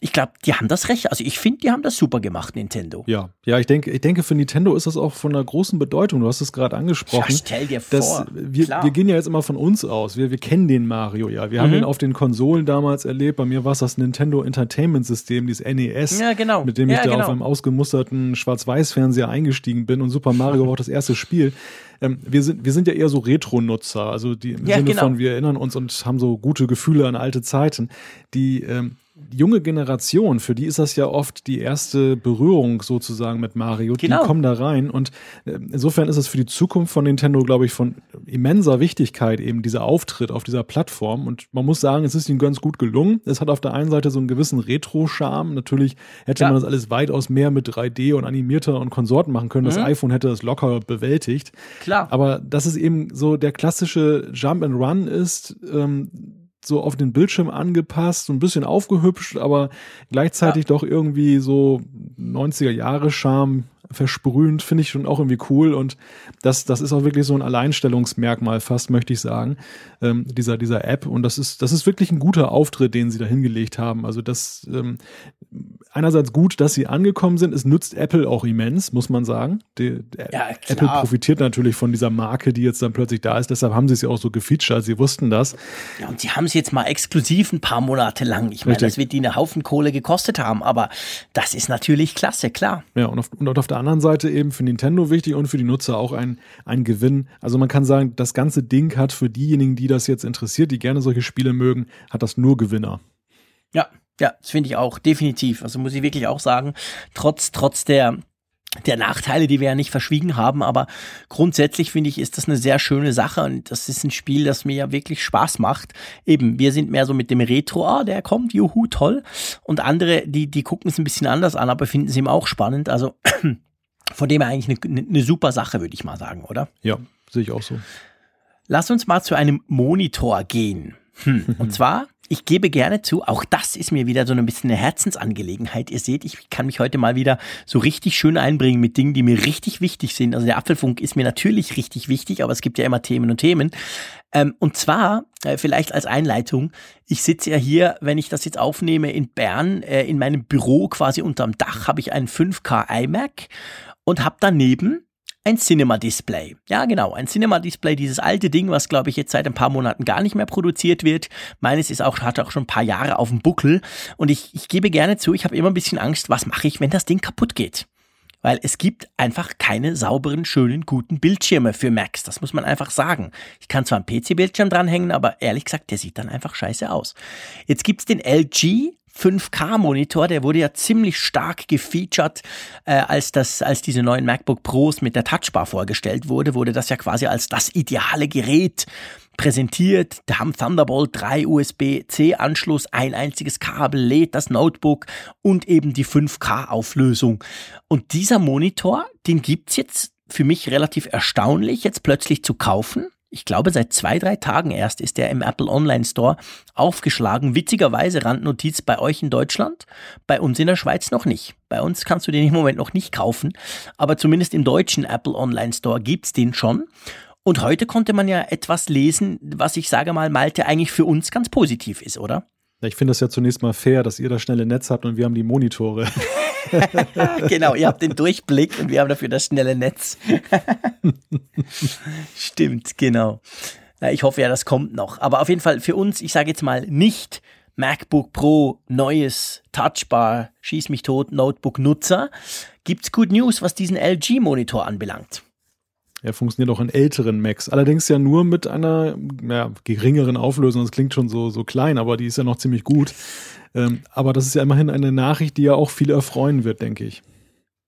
ich glaube, die haben das recht. Also ich finde, die haben das super gemacht, Nintendo. Ja, ja, ich denke, ich denke, für Nintendo ist das auch von einer großen Bedeutung. Du hast es gerade angesprochen. Ja, stell dir vor, wir, wir gehen ja jetzt immer von uns aus. Wir, wir kennen den Mario ja. Wir haben Mhm. ihn auf den Konsolen damals erlebt. Bei mir war es das Nintendo Entertainment System, dieses NES, Ja, genau. mit dem ich Ja, da genau. auf einem ausgemusterten Schwarz-Weiß-Fernseher eingestiegen bin. Und Super Mario war auch das erste Spiel. Ähm, wir, sind, wir sind ja eher so Retro-Nutzer. Also die, im Ja, Sinne genau. von, wir erinnern uns und haben so gute Gefühle an alte Zeiten. Die ähm, die junge Generation, für die ist das ja oft die erste Berührung sozusagen mit Mario. Genau. Die kommen da rein und äh, insofern ist es für die Zukunft von Nintendo, glaube ich, von immenser Wichtigkeit eben dieser Auftritt auf dieser Plattform und man muss sagen, es ist ihnen ganz gut gelungen. Es hat auf der einen Seite so einen gewissen Retro-Charme. Natürlich hätte Ja. man das alles weitaus mehr mit 3D und animierter und Konsorten machen können. Das Mhm. iPhone hätte das locker bewältigt. Klar. Aber dass es eben so der klassische Jump and Run ist, ähm, so auf den Bildschirm angepasst, so ein bisschen aufgehübscht, aber gleichzeitig doch irgendwie so 90er Jahre Charme versprühend, finde ich schon auch irgendwie cool. Und das, das ist auch wirklich so ein Alleinstellungsmerkmal fast, möchte ich sagen, ähm, dieser, dieser App. Und das ist, das ist wirklich ein guter Auftritt, den sie da hingelegt haben. Also das, ähm, einerseits gut, dass sie angekommen sind, es nützt Apple auch immens, muss man sagen. Die, der Ja, Apple profitiert natürlich von dieser Marke, die jetzt dann plötzlich da ist, deshalb haben sie es ja auch so gefeatured, sie wussten das. Ja, und sie haben es jetzt mal exklusiv ein paar Monate lang. Ich meine, das wird die eine Haufen Kohle gekostet haben, aber das ist natürlich klasse, klar. Ja, und auf, und auf der anderen Seite eben für Nintendo wichtig und für die Nutzer auch ein, ein Gewinn. Also man kann sagen, das ganze Ding hat für diejenigen, die das jetzt interessiert, die gerne solche Spiele mögen, hat das nur Gewinner. Ja, ja, das finde ich auch, definitiv. Also muss ich wirklich auch sagen, trotz, trotz der, der Nachteile, die wir ja nicht verschwiegen haben, aber grundsätzlich finde ich, ist das eine sehr schöne Sache und das ist ein Spiel, das mir ja wirklich Spaß macht. Eben, wir sind mehr so mit dem Retro, ah, der kommt, juhu, toll. Und andere, die, die gucken es ein bisschen anders an, aber finden es eben auch spannend. Also [CLEARS THROAT] von dem her eigentlich eine, eine super Sache, würde ich mal sagen, oder? Ja, sehe ich auch so. Lass uns mal zu einem Monitor gehen. Hm. Und [LAUGHS] zwar ich gebe gerne zu, auch das ist mir wieder so ein bisschen eine Herzensangelegenheit. Ihr seht, ich kann mich heute mal wieder so richtig schön einbringen mit Dingen, die mir richtig wichtig sind. Also der Apfelfunk ist mir natürlich richtig wichtig, aber es gibt ja immer Themen und Themen. Ähm, und zwar, äh, vielleicht als Einleitung, ich sitze ja hier, wenn ich das jetzt aufnehme, in Bern, äh, in meinem Büro quasi unterm Dach, habe ich einen 5K iMac und habe daneben ein Cinema-Display. Ja, genau, ein Cinema-Display, dieses alte Ding, was glaube ich jetzt seit ein paar Monaten gar nicht mehr produziert wird. Meines ist auch, hat auch schon ein paar Jahre auf dem Buckel. Und ich, ich gebe gerne zu, ich habe immer ein bisschen Angst, was mache ich, wenn das Ding kaputt geht? Weil es gibt einfach keine sauberen, schönen, guten Bildschirme für Macs. Das muss man einfach sagen. Ich kann zwar einen PC-Bildschirm dranhängen, aber ehrlich gesagt, der sieht dann einfach scheiße aus. Jetzt gibt's den LG 5K-Monitor, der wurde ja ziemlich stark gefeatured, äh, als das, als diese neuen MacBook Pros mit der Touchbar vorgestellt wurde, wurde das ja quasi als das ideale Gerät präsentiert. Da haben Thunderbolt 3 USB-C-Anschluss, ein einziges Kabel lädt das Notebook und eben die 5K-Auflösung. Und dieser Monitor, den gibt's jetzt für mich relativ erstaunlich, jetzt plötzlich zu kaufen ich glaube, seit zwei, drei Tagen erst ist der im Apple Online Store aufgeschlagen. Witzigerweise Randnotiz bei euch in Deutschland, bei uns in der Schweiz noch nicht. Bei uns kannst du den im Moment noch nicht kaufen, aber zumindest im deutschen Apple Online Store gibt's den schon. Und heute konnte man ja etwas lesen, was ich sage mal, Malte, eigentlich für uns ganz positiv ist, oder? Ich finde das ja zunächst mal fair, dass ihr das schnelle Netz habt und wir haben die Monitore. [LAUGHS] genau, ihr habt den Durchblick und wir haben dafür das schnelle Netz. [LAUGHS] Stimmt, genau. Na, ich hoffe ja, das kommt noch. Aber auf jeden Fall für uns, ich sage jetzt mal nicht MacBook Pro, neues Touchbar, schieß mich tot, Notebook-Nutzer, gibt's Good News, was diesen LG-Monitor anbelangt. Er funktioniert auch in älteren Macs. Allerdings ja nur mit einer ja, geringeren Auflösung. Das klingt schon so, so klein, aber die ist ja noch ziemlich gut. Ähm, aber das ist ja immerhin eine Nachricht, die ja auch viele erfreuen wird, denke ich.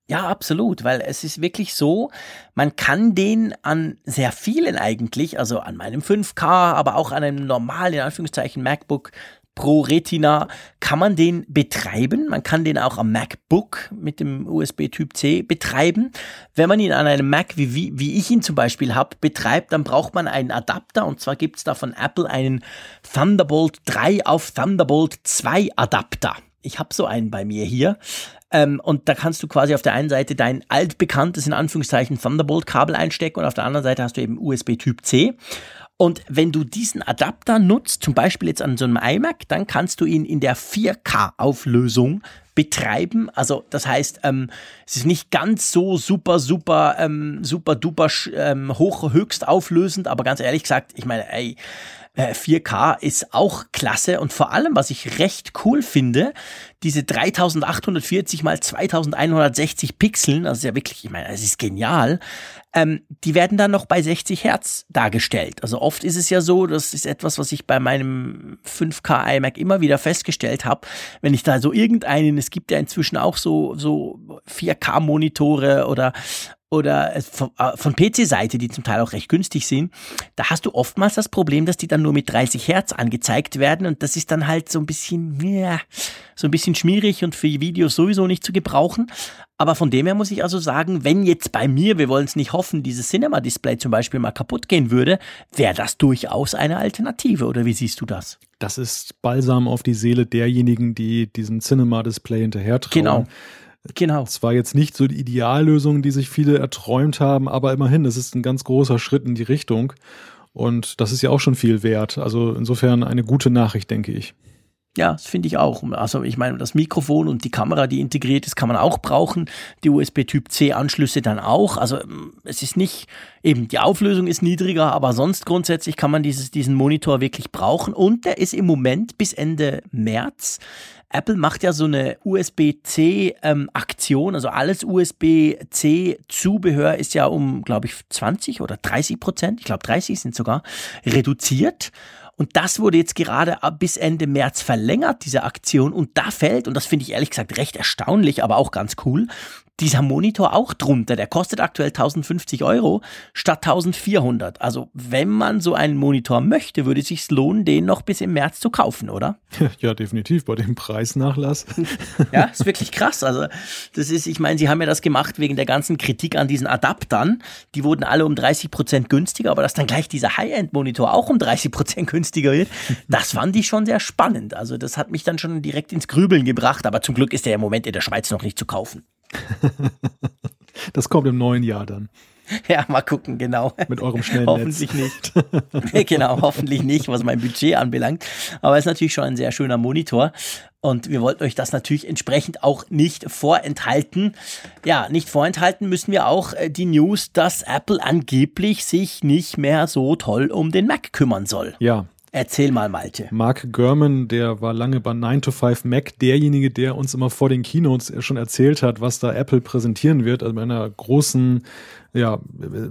Ja, absolut, weil es ist wirklich so, man kann den an sehr vielen eigentlich, also an meinem 5K, aber auch an einem normalen, in Anführungszeichen, MacBook Pro Retina kann man den betreiben. Man kann den auch am MacBook mit dem USB Typ C betreiben. Wenn man ihn an einem Mac, wie, wie, wie ich ihn zum Beispiel habe, betreibt, dann braucht man einen Adapter. Und zwar gibt es da von Apple einen Thunderbolt 3 auf Thunderbolt 2 Adapter. Ich habe so einen bei mir hier. Ähm, und da kannst du quasi auf der einen Seite dein altbekanntes, in Anführungszeichen, Thunderbolt-Kabel einstecken und auf der anderen Seite hast du eben USB Typ C. Und wenn du diesen Adapter nutzt, zum Beispiel jetzt an so einem iMac, dann kannst du ihn in der 4K-Auflösung betreiben. Also das heißt, ähm, es ist nicht ganz so super, super, ähm, super duper ähm, hoch, höchst auflösend, aber ganz ehrlich gesagt, ich meine, ey, 4K äh, ist auch klasse und vor allem, was ich recht cool finde, diese 3840 mal 2160 Pixeln, also ja wirklich, ich meine, es ist genial, ähm, die werden dann noch bei 60 Hertz dargestellt. Also oft ist es ja so, das ist etwas, was ich bei meinem 5K iMac immer wieder festgestellt habe, wenn ich da so irgendeinen, es gibt ja inzwischen auch so, so 4K-Monitore oder oder äh, von PC-Seite, die zum Teil auch recht günstig sind, da hast du oftmals das Problem, dass die dann nur mit 30 Hertz angezeigt werden und das ist dann halt so ein bisschen, ja, so ein bisschen schmierig und für Videos sowieso nicht zu gebrauchen. Aber von dem her muss ich also sagen, wenn jetzt bei mir, wir wollen es nicht hoffen, dieses Cinema-Display zum Beispiel mal kaputt gehen würde, wäre das durchaus eine Alternative, oder wie siehst du das? Das ist Balsam auf die Seele derjenigen, die diesem Cinema-Display hinterher trauen. Genau. Genau. Es war jetzt nicht so die Ideallösung, die sich viele erträumt haben, aber immerhin, es ist ein ganz großer Schritt in die Richtung. Und das ist ja auch schon viel wert. Also insofern eine gute Nachricht, denke ich. Ja, das finde ich auch. Also ich meine, das Mikrofon und die Kamera, die integriert ist, kann man auch brauchen. Die USB-Typ-C-Anschlüsse dann auch. Also es ist nicht, eben die Auflösung ist niedriger, aber sonst grundsätzlich kann man dieses, diesen Monitor wirklich brauchen. Und der ist im Moment bis Ende März Apple macht ja so eine USB-C-Aktion, ähm, also alles USB-C-Zubehör ist ja um, glaube ich, 20 oder 30 Prozent, ich glaube 30 sind sogar, reduziert. Und das wurde jetzt gerade bis Ende März verlängert, diese Aktion. Und da fällt, und das finde ich ehrlich gesagt recht erstaunlich, aber auch ganz cool, dieser Monitor auch drunter. Der kostet aktuell 1050 Euro statt 1400. Also wenn man so einen Monitor möchte, würde es sich lohnen, den noch bis im März zu kaufen, oder? [LAUGHS] Ja, definitiv. Bei dem Preisnachlass. [LAUGHS] ja, ist wirklich krass. Also das ist, ich meine, sie haben ja das gemacht wegen der ganzen Kritik an diesen Adaptern. Die wurden alle um 30 Prozent günstiger, aber dass dann gleich dieser High-End-Monitor auch um 30 Prozent günstiger wird, das fand ich schon sehr spannend. Also das hat mich dann schon direkt ins Grübeln gebracht. Aber zum Glück ist der im Moment in der Schweiz noch nicht zu kaufen. [LAUGHS] das kommt im neuen Jahr dann. Ja, mal gucken, genau. Mit eurem schnellen Hoffentlich Netz. nicht. [LAUGHS] genau, hoffentlich nicht, was mein Budget anbelangt. Aber es ist natürlich schon ein sehr schöner Monitor. Und wir wollten euch das natürlich entsprechend auch nicht vorenthalten. Ja, nicht vorenthalten müssen wir auch äh, die News, dass Apple angeblich sich nicht mehr so toll um den Mac kümmern soll. Ja, Erzähl mal, Malte. Mark Gurman, der war lange bei 9 to 5 Mac, derjenige, der uns immer vor den Keynotes schon erzählt hat, was da Apple präsentieren wird. Also bei einer großen, ja,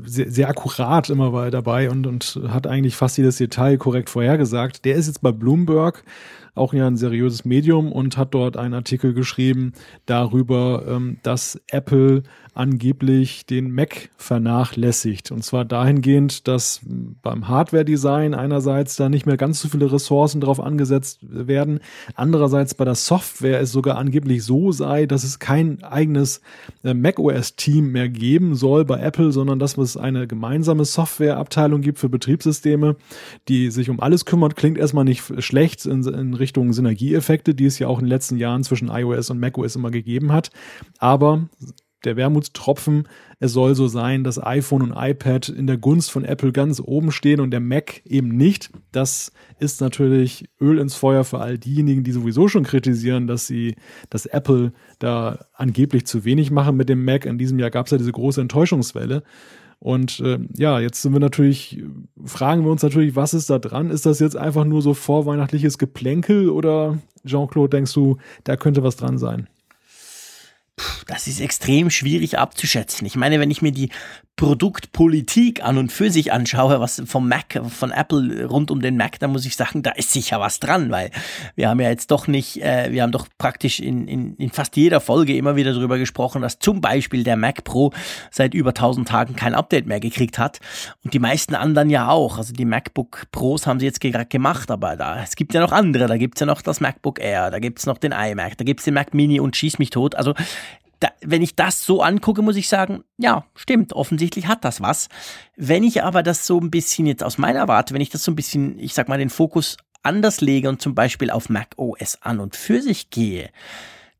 sehr, sehr akkurat immer war dabei und, und hat eigentlich fast jedes Detail korrekt vorhergesagt. Der ist jetzt bei Bloomberg auch ja ein seriöses Medium und hat dort einen Artikel geschrieben darüber, ähm, dass Apple angeblich den Mac vernachlässigt. Und zwar dahingehend, dass beim Hardware-Design einerseits da nicht mehr ganz so viele Ressourcen drauf angesetzt werden. Andererseits bei der Software es sogar angeblich so sei, dass es kein eigenes äh, macOS-Team mehr geben soll bei Apple, sondern dass es eine gemeinsame Softwareabteilung gibt für Betriebssysteme, die sich um alles kümmert. Klingt erstmal nicht schlecht in, in Richtung Synergieeffekte, die es ja auch in den letzten Jahren zwischen iOS und macOS immer gegeben hat. Aber der Wermutstropfen, es soll so sein, dass iPhone und iPad in der Gunst von Apple ganz oben stehen und der Mac eben nicht. Das ist natürlich Öl ins Feuer für all diejenigen, die sowieso schon kritisieren, dass sie, dass Apple da angeblich zu wenig machen mit dem Mac. In diesem Jahr gab es ja diese große Enttäuschungswelle. Und äh, ja, jetzt sind wir natürlich, fragen wir uns natürlich, was ist da dran? Ist das jetzt einfach nur so vorweihnachtliches Geplänkel oder Jean-Claude, denkst du, da könnte was dran sein? Das ist extrem schwierig abzuschätzen. Ich meine, wenn ich mir die Produktpolitik an und für sich anschaue, was vom Mac, von Apple rund um den Mac, dann muss ich sagen, da ist sicher was dran, weil wir haben ja jetzt doch nicht, äh, wir haben doch praktisch in, in, in fast jeder Folge immer wieder darüber gesprochen, dass zum Beispiel der Mac Pro seit über 1000 Tagen kein Update mehr gekriegt hat und die meisten anderen ja auch. Also die MacBook Pros haben sie jetzt gerade gemacht, aber da, es gibt ja noch andere, da gibt's ja noch das MacBook Air, da gibt's noch den iMac, da gibt's den Mac Mini und schieß mich tot. Also da, wenn ich das so angucke, muss ich sagen, ja, stimmt, offensichtlich hat das was. Wenn ich aber das so ein bisschen jetzt aus meiner Warte, wenn ich das so ein bisschen, ich sag mal, den Fokus anders lege und zum Beispiel auf Mac OS an und für sich gehe,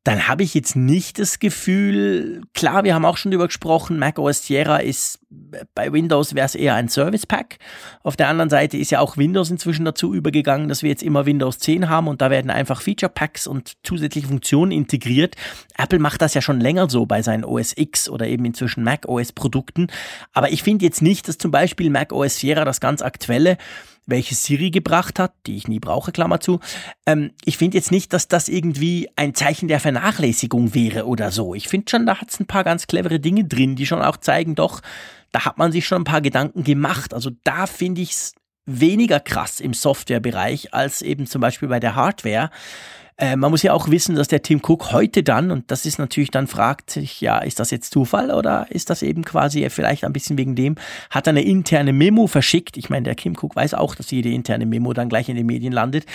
dann habe ich jetzt nicht das Gefühl, klar, wir haben auch schon drüber gesprochen, Mac OS Sierra ist, bei Windows wäre es eher ein Service Pack. Auf der anderen Seite ist ja auch Windows inzwischen dazu übergegangen, dass wir jetzt immer Windows 10 haben und da werden einfach Feature Packs und zusätzliche Funktionen integriert. Apple macht das ja schon länger so bei seinen OS X oder eben inzwischen Mac OS Produkten. Aber ich finde jetzt nicht, dass zum Beispiel Mac OS Sierra das ganz aktuelle welche Siri gebracht hat, die ich nie brauche, Klammer zu. Ähm, ich finde jetzt nicht, dass das irgendwie ein Zeichen der Vernachlässigung wäre oder so. Ich finde schon, da hat es ein paar ganz clevere Dinge drin, die schon auch zeigen, doch, da hat man sich schon ein paar Gedanken gemacht. Also da finde ich es weniger krass im Softwarebereich als eben zum Beispiel bei der Hardware. Äh, man muss ja auch wissen, dass der Tim Cook heute dann, und das ist natürlich dann fragt sich, ja, ist das jetzt Zufall oder ist das eben quasi vielleicht ein bisschen wegen dem, hat eine interne Memo verschickt. Ich meine, der Tim Cook weiß auch, dass jede interne Memo dann gleich in den Medien landet,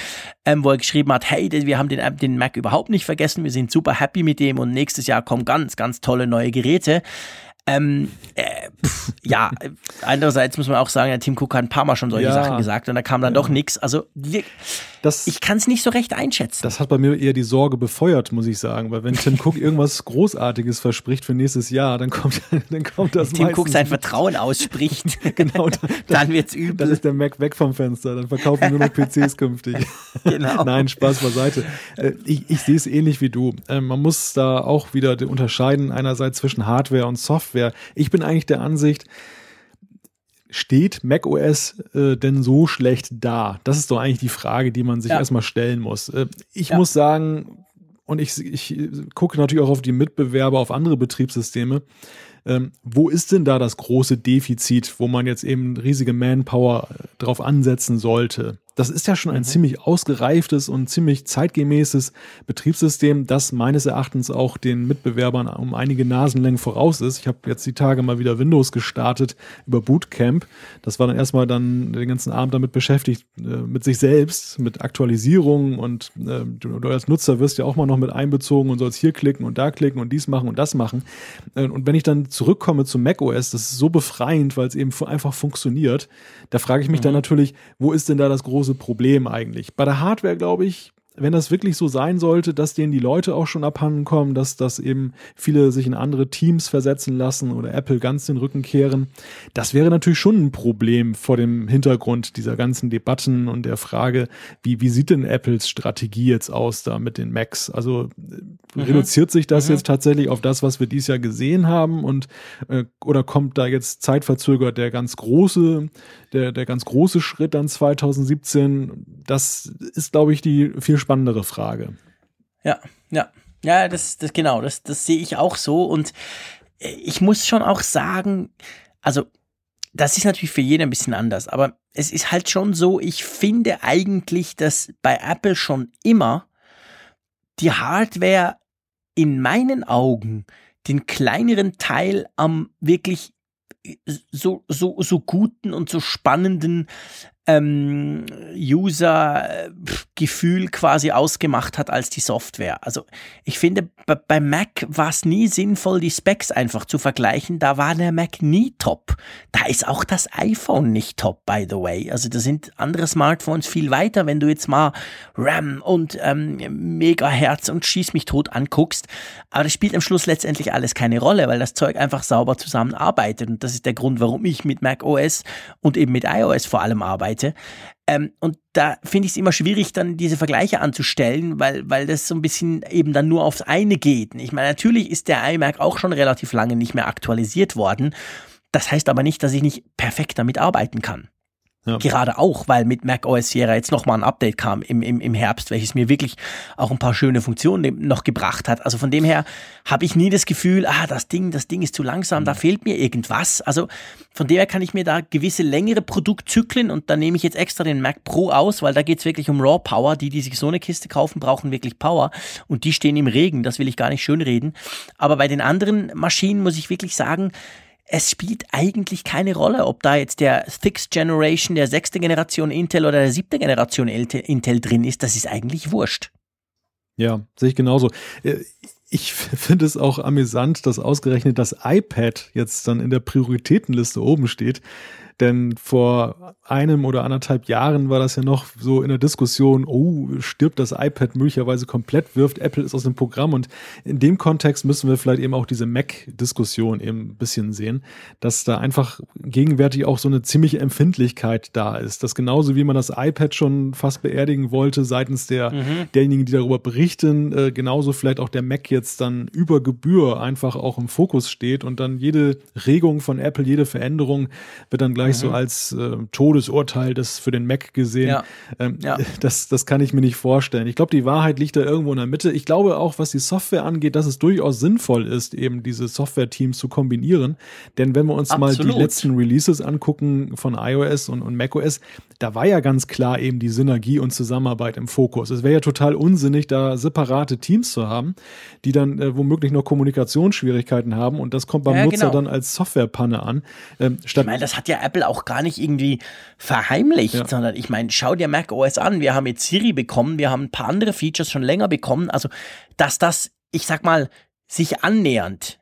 ähm, wo er geschrieben hat, hey, wir haben den, den Mac überhaupt nicht vergessen, wir sind super happy mit dem und nächstes Jahr kommen ganz, ganz tolle neue Geräte. Ähm, äh, pff, ja, [LAUGHS] andererseits muss man auch sagen, der Tim Cook hat ein paar Mal schon solche ja. Sachen gesagt und da kam dann ja. doch nichts. Also wir, das, ich kann es nicht so recht einschätzen. Das hat bei mir eher die Sorge befeuert, muss ich sagen, weil wenn Tim Cook irgendwas Großartiges verspricht für nächstes Jahr, dann kommt, [LAUGHS] dann kommt das. Tim Cook sein Vertrauen ausspricht, [LAUGHS] genau, [LAUGHS] dann, dann wird's übel. Dann ist der Mac weg vom Fenster, dann verkaufen wir nur noch PCs künftig. Genau. Nein, Spaß beiseite. Äh, ich, ich sehe es ähnlich wie du. Äh, man muss da auch wieder unterscheiden einerseits zwischen Hardware und Software. Ich bin eigentlich der Ansicht, steht macOS äh, denn so schlecht da? Das ist doch eigentlich die Frage, die man sich ja. erstmal stellen muss. Äh, ich ja. muss sagen, und ich, ich gucke natürlich auch auf die Mitbewerber, auf andere Betriebssysteme. Ähm, wo ist denn da das große Defizit, wo man jetzt eben riesige Manpower äh, drauf ansetzen sollte? Das ist ja schon ein mhm. ziemlich ausgereiftes und ziemlich zeitgemäßes Betriebssystem, das meines Erachtens auch den Mitbewerbern um einige Nasenlängen voraus ist. Ich habe jetzt die Tage mal wieder Windows gestartet über Bootcamp. Das war dann erstmal dann den ganzen Abend damit beschäftigt, äh, mit sich selbst, mit Aktualisierungen und äh, du, du als Nutzer wirst ja auch mal noch mit einbezogen und sollst hier klicken und da klicken und dies machen und das machen. Äh, und wenn ich dann zurückkomme zu macOS, das ist so befreiend, weil es eben einfach funktioniert. Da frage ich mich mhm. dann natürlich, wo ist denn da das große Problem eigentlich? Bei der Hardware, glaube ich, wenn das wirklich so sein sollte, dass denen die Leute auch schon abhanden kommen, dass, dass eben viele sich in andere Teams versetzen lassen oder Apple ganz den Rücken kehren, das wäre natürlich schon ein Problem vor dem Hintergrund dieser ganzen Debatten und der Frage, wie, wie sieht denn Apples Strategie jetzt aus da mit den Macs? Also mhm. reduziert sich das mhm. jetzt tatsächlich auf das, was wir dieses Jahr gesehen haben und äh, oder kommt da jetzt zeitverzögert der ganz große, der, der ganz große Schritt dann 2017? Das ist, glaube ich, die viel spannendere Frage. Ja, ja. Ja, das, das genau, das, das sehe ich auch so. Und äh, ich muss schon auch sagen, also das ist natürlich für jeden ein bisschen anders, aber es ist halt schon so, ich finde eigentlich, dass bei Apple schon immer die Hardware in meinen Augen den kleineren Teil am wirklich so, so, so guten und so spannenden ähm, User-Gefühl quasi ausgemacht hat als die Software. Also ich finde, bei Mac war es nie sinnvoll, die Specs einfach zu vergleichen. Da war der Mac nie top. Da ist auch das iPhone nicht top, by the way. Also da sind andere Smartphones viel weiter, wenn du jetzt mal RAM und ähm, Megahertz und Schieß mich tot anguckst. Aber das spielt am Schluss letztendlich alles keine Rolle, weil das Zeug einfach sauber zusammenarbeitet. Und das ist der Grund, warum ich mit Mac OS und eben mit iOS vor allem arbeite Seite. Ähm, und da finde ich es immer schwierig, dann diese Vergleiche anzustellen, weil, weil das so ein bisschen eben dann nur aufs eine geht. Ich meine, natürlich ist der iMac auch schon relativ lange nicht mehr aktualisiert worden. Das heißt aber nicht, dass ich nicht perfekt damit arbeiten kann. Ja. Gerade auch, weil mit Mac OS Sierra jetzt nochmal ein Update kam im, im, im Herbst, welches mir wirklich auch ein paar schöne Funktionen noch gebracht hat. Also von dem her habe ich nie das Gefühl, ah, das Ding, das Ding ist zu langsam, da mhm. fehlt mir irgendwas. Also von dem her kann ich mir da gewisse längere Produktzyklen und da nehme ich jetzt extra den Mac Pro aus, weil da geht's wirklich um Raw Power. Die, die sich so eine Kiste kaufen, brauchen wirklich Power und die stehen im Regen. Das will ich gar nicht schönreden. Aber bei den anderen Maschinen muss ich wirklich sagen, es spielt eigentlich keine Rolle, ob da jetzt der Sixth Generation, der sechste Generation Intel oder der siebte Generation Intel drin ist. Das ist eigentlich wurscht. Ja, sehe ich genauso. Äh, ich finde es auch amüsant, dass ausgerechnet das iPad jetzt dann in der Prioritätenliste oben steht. Denn vor einem oder anderthalb Jahren war das ja noch so in der Diskussion, oh, stirbt das iPad möglicherweise komplett, wirft Apple es aus dem Programm. Und in dem Kontext müssen wir vielleicht eben auch diese Mac-Diskussion eben ein bisschen sehen, dass da einfach gegenwärtig auch so eine ziemliche Empfindlichkeit da ist. Dass genauso wie man das iPad schon fast beerdigen wollte seitens der, mhm. derjenigen, die darüber berichten, äh, genauso vielleicht auch der Mac jetzt dann über Gebühr einfach auch im Fokus steht und dann jede Regung von Apple, jede Veränderung wird dann gleich gleich mhm. so als äh, Todesurteil das für den Mac gesehen. Ja. Ähm, ja. [LAUGHS] Das, das kann ich mir nicht vorstellen. Ich glaube, die Wahrheit liegt da irgendwo in der Mitte. Ich glaube auch, was die Software angeht, dass es durchaus sinnvoll ist, eben diese Software-Teams zu kombinieren. Denn wenn wir uns Absolut. mal die letzten Releases angucken von iOS und, und macOS, da war ja ganz klar eben die Synergie und Zusammenarbeit im Fokus. Es wäre ja total unsinnig, da separate Teams zu haben, die dann äh, womöglich noch Kommunikationsschwierigkeiten haben und das kommt beim ja, Nutzer genau. dann als Softwarepanne an. Ähm, statt ich meine, das hat ja Apple Apple auch gar nicht irgendwie verheimlicht, ja. sondern ich meine, schau dir Mac OS an. Wir haben jetzt Siri bekommen, wir haben ein paar andere Features schon länger bekommen. Also, dass das, ich sag mal, sich annähernd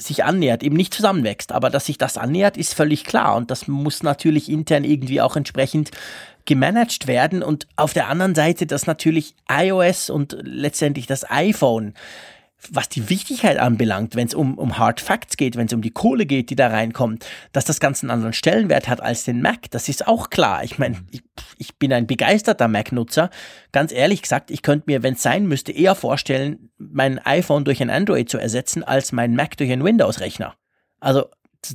sich annähert, eben nicht zusammenwächst, aber dass sich das annähert, ist völlig klar und das muss natürlich intern irgendwie auch entsprechend gemanagt werden und auf der anderen Seite, dass natürlich iOS und letztendlich das iPhone was die Wichtigkeit anbelangt, wenn es um, um Hard Facts geht, wenn es um die Kohle geht, die da reinkommt, dass das Ganze einen anderen Stellenwert hat als den Mac, das ist auch klar. Ich meine, ich, ich bin ein begeisterter Mac-Nutzer. Ganz ehrlich gesagt, ich könnte mir, wenn es sein müsste, eher vorstellen, mein iPhone durch ein Android zu ersetzen, als mein Mac durch einen Windows-Rechner. Also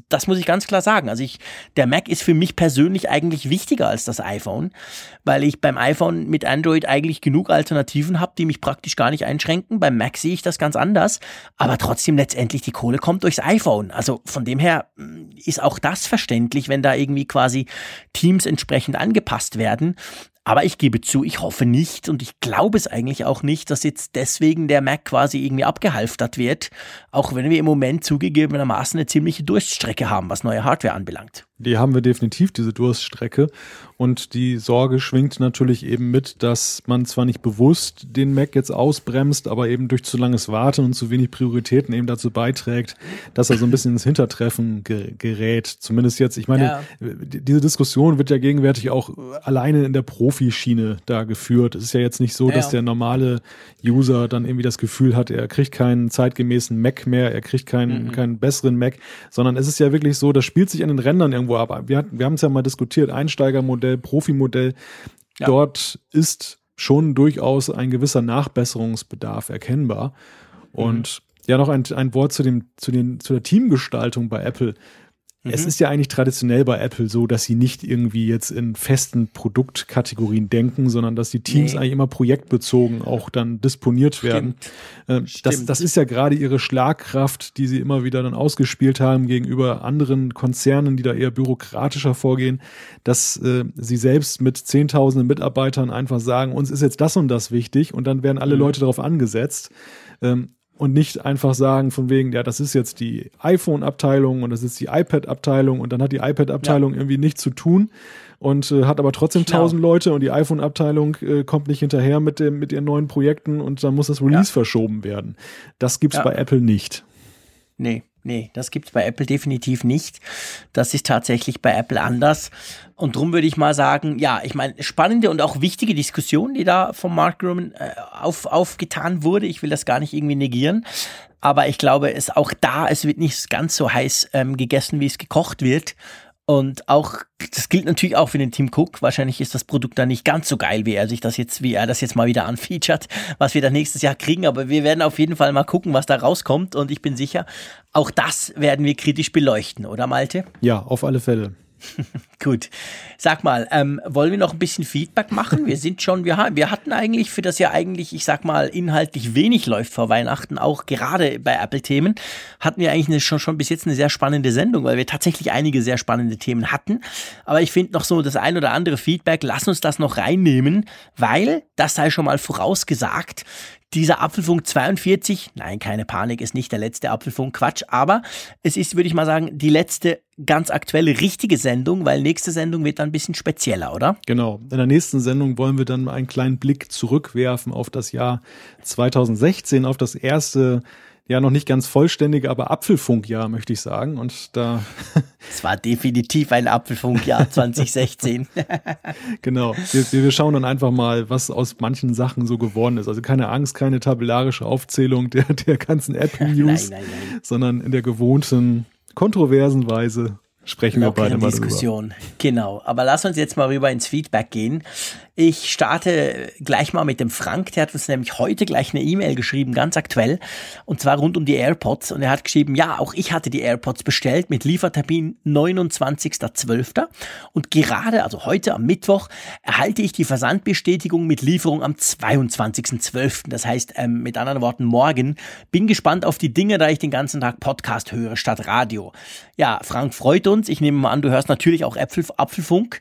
das muss ich ganz klar sagen. Also ich, der Mac ist für mich persönlich eigentlich wichtiger als das iPhone, weil ich beim iPhone mit Android eigentlich genug Alternativen habe, die mich praktisch gar nicht einschränken. Beim Mac sehe ich das ganz anders, aber trotzdem letztendlich die Kohle kommt durchs iPhone. Also von dem her mm, ist auch das verständlich, wenn da irgendwie quasi Teams entsprechend angepasst werden. Aber ich gebe zu, ich hoffe nicht und ich glaube es eigentlich auch nicht, dass jetzt deswegen der Mac quasi irgendwie abgehalftert wird, auch wenn wir im Moment zugegebenermaßen eine ziemliche Durststrecke haben, was neue Hardware anbelangt. Die haben wir definitiv, diese Durststrecke. Und die Sorge schwingt natürlich eben mit, dass man zwar nicht bewusst den Mac jetzt ausbremst, aber eben durch zu langes Warten und zu wenig Prioritäten eben dazu beiträgt, dass er so ein bisschen ins Hintertreffen gerät. Zumindest jetzt, ich meine, ja. diese Diskussion wird ja gegenwärtig auch alleine in der Profischiene da geführt. Es ist ja jetzt nicht so, ja. dass der normale User dann irgendwie das Gefühl hat, er kriegt keinen zeitgemäßen Mac mehr, er kriegt keinen, mhm. keinen besseren Mac, sondern es ist ja wirklich so, das spielt sich an den Rändern irgendwo ab. Wir, wir haben es ja mal diskutiert, Einsteigermodell, Profimodell. Ja. Dort ist schon durchaus ein gewisser Nachbesserungsbedarf erkennbar. Und mhm. ja, noch ein, ein Wort zu dem, zu den, zu der Teamgestaltung bei Apple. Es mhm. ist ja eigentlich traditionell bei Apple so, dass sie nicht irgendwie jetzt in festen Produktkategorien denken, sondern dass die Teams nee. eigentlich immer projektbezogen auch dann disponiert Stimmt. werden. Ähm, das, das ist ja gerade ihre Schlagkraft, die sie immer wieder dann ausgespielt haben gegenüber anderen Konzernen, die da eher bürokratischer vorgehen, dass äh, sie selbst mit zehntausenden Mitarbeitern einfach sagen, uns ist jetzt das und das wichtig und dann werden alle mhm. Leute darauf angesetzt. Ähm, und nicht einfach sagen von wegen, ja, das ist jetzt die iPhone-Abteilung und das ist die iPad-Abteilung und dann hat die iPad-Abteilung ja. irgendwie nichts zu tun und äh, hat aber trotzdem tausend genau. Leute und die iPhone-Abteilung äh, kommt nicht hinterher mit dem mit ihren neuen Projekten und dann muss das Release ja. verschoben werden. Das gibt's ja. bei Apple nicht. Nee. Nee, das gibt's bei Apple definitiv nicht. Das ist tatsächlich bei Apple anders. Und darum würde ich mal sagen, ja, ich meine, spannende und auch wichtige Diskussion, die da vom Mark Gurman äh, auf, aufgetan wurde. Ich will das gar nicht irgendwie negieren. Aber ich glaube, es auch da, es wird nicht ganz so heiß ähm, gegessen, wie es gekocht wird. Und auch, das gilt natürlich auch für den Team Cook. Wahrscheinlich ist das Produkt dann nicht ganz so geil, wie er sich das jetzt, wie er das jetzt mal wieder [LAUGHS] anfeatured, was wir dann nächstes Jahr kriegen. Aber wir werden auf jeden Fall mal gucken, was da rauskommt. Und ich bin sicher, auch das werden wir kritisch beleuchten, oder Malte? Ja, auf alle Fälle. [LAUGHS] Gut. Sag mal, ähm, wollen wir noch ein bisschen Feedback machen? Wir sind schon, wir, wir hatten eigentlich für das ja eigentlich, ich sag mal, inhaltlich wenig läuft vor Weihnachten, auch gerade bei Apple-Themen, hatten wir eigentlich eine, schon, schon bis jetzt eine sehr spannende Sendung, weil wir tatsächlich einige sehr spannende Themen hatten. Aber ich finde noch so das ein oder andere Feedback, lass uns das noch reinnehmen, weil, das sei schon mal vorausgesagt, dieser Apfelfunk 42, nein, keine Panik, ist nicht der letzte Apfelfunk, Quatsch, aber es ist, würde ich mal sagen, die letzte ganz aktuelle, richtige Sendung, weil nächste Sendung wird dann ein bisschen spezieller, oder? Genau. In der nächsten Sendung wollen wir dann einen kleinen Blick zurückwerfen auf das Jahr 2016, auf das erste ja noch nicht ganz vollständige, aber Apfelfunkjahr, möchte ich sagen. Und da. [LAUGHS] Es war definitiv ein Apfelfunkjahr 2016. [LAUGHS] [LAUGHS] genau. Wir, wir schauen dann einfach mal, was aus manchen Sachen so geworden ist. Also keine Angst, keine tabellarische Aufzählung der, der ganzen Apple-News, sondern in der gewohnten, kontroversen Weise sprechen wir beide mal Diskussion. Drüber. Genau, aber lass uns jetzt mal rüber ins Feedback gehen. Ich starte gleich mal mit dem Frank, der hat uns nämlich heute gleich eine E-Mail geschrieben, ganz aktuell, und zwar rund um die AirPods. Und er hat geschrieben, ja, auch ich hatte die AirPods bestellt mit Liefertermin 29.12. Und gerade, also heute am Mittwoch, erhalte ich die Versandbestätigung mit Lieferung am 22.12. Das heißt, ähm, mit anderen Worten, morgen. Bin gespannt auf die Dinge, da ich den ganzen Tag Podcast höre statt Radio. Ja, Frank freut uns. Ich nehme mal an, du hörst natürlich auch Äpfel, Apfelfunk.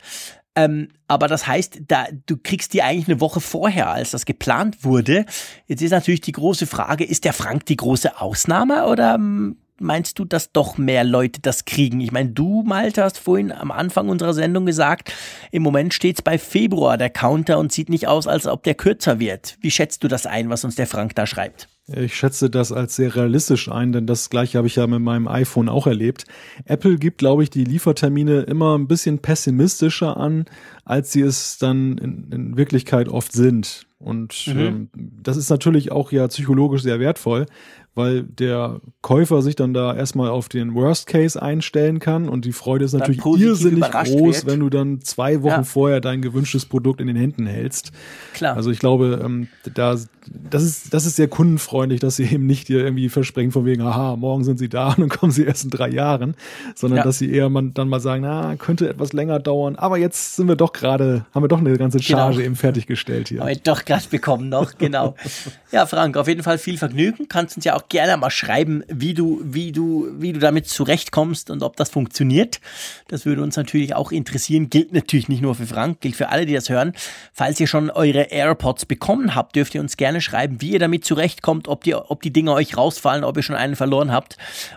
Ähm, aber das heißt, da, du kriegst die eigentlich eine Woche vorher, als das geplant wurde. Jetzt ist natürlich die große Frage, ist der Frank die große Ausnahme oder ähm, meinst du, dass doch mehr Leute das kriegen? Ich meine, du, Malte, hast vorhin am Anfang unserer Sendung gesagt, im Moment steht es bei Februar der Counter und sieht nicht aus, als ob der kürzer wird. Wie schätzt du das ein, was uns der Frank da schreibt? Ich schätze das als sehr realistisch ein, denn das gleiche habe ich ja mit meinem iPhone auch erlebt. Apple gibt, glaube ich, die Liefertermine immer ein bisschen pessimistischer an, als sie es dann in, in Wirklichkeit oft sind. Und mhm. ähm, das ist natürlich auch ja psychologisch sehr wertvoll, weil der Käufer sich dann da erstmal auf den Worst Case einstellen kann und die Freude ist natürlich irrsinnig groß, wird. wenn du dann zwei Wochen ja. vorher dein gewünschtes Produkt in den Händen hältst. Klar. Also ich glaube, ähm, da das ist das ist sehr kundenfreundlich, dass sie eben nicht dir irgendwie versprechen von wegen, aha, morgen sind sie da und dann kommen sie erst in drei Jahren, sondern ja. dass sie eher man, dann mal sagen, na könnte etwas länger dauern, aber jetzt sind wir doch gerade, haben wir doch eine ganze genau. Charge genau. eben fertiggestellt hier. Haben wir doch gerade bekommen noch, genau. [LAUGHS] ja, Frank, auf jeden Fall viel Vergnügen. Kannst uns ja auch doch gerne mal schreiben, wie du, wie du, wie du damit zurechtkommst und ob das funktioniert. Das würde uns natürlich auch interessieren. Gilt natürlich nicht nur für Frank, gilt für alle, die das hören. Falls ihr schon eure AirPods bekommen habt, dürft ihr uns gerne schreiben, wie ihr damit zurechtkommt, ob die, ob die Dinger euch rausfallen, ob ihr schon einen verloren habt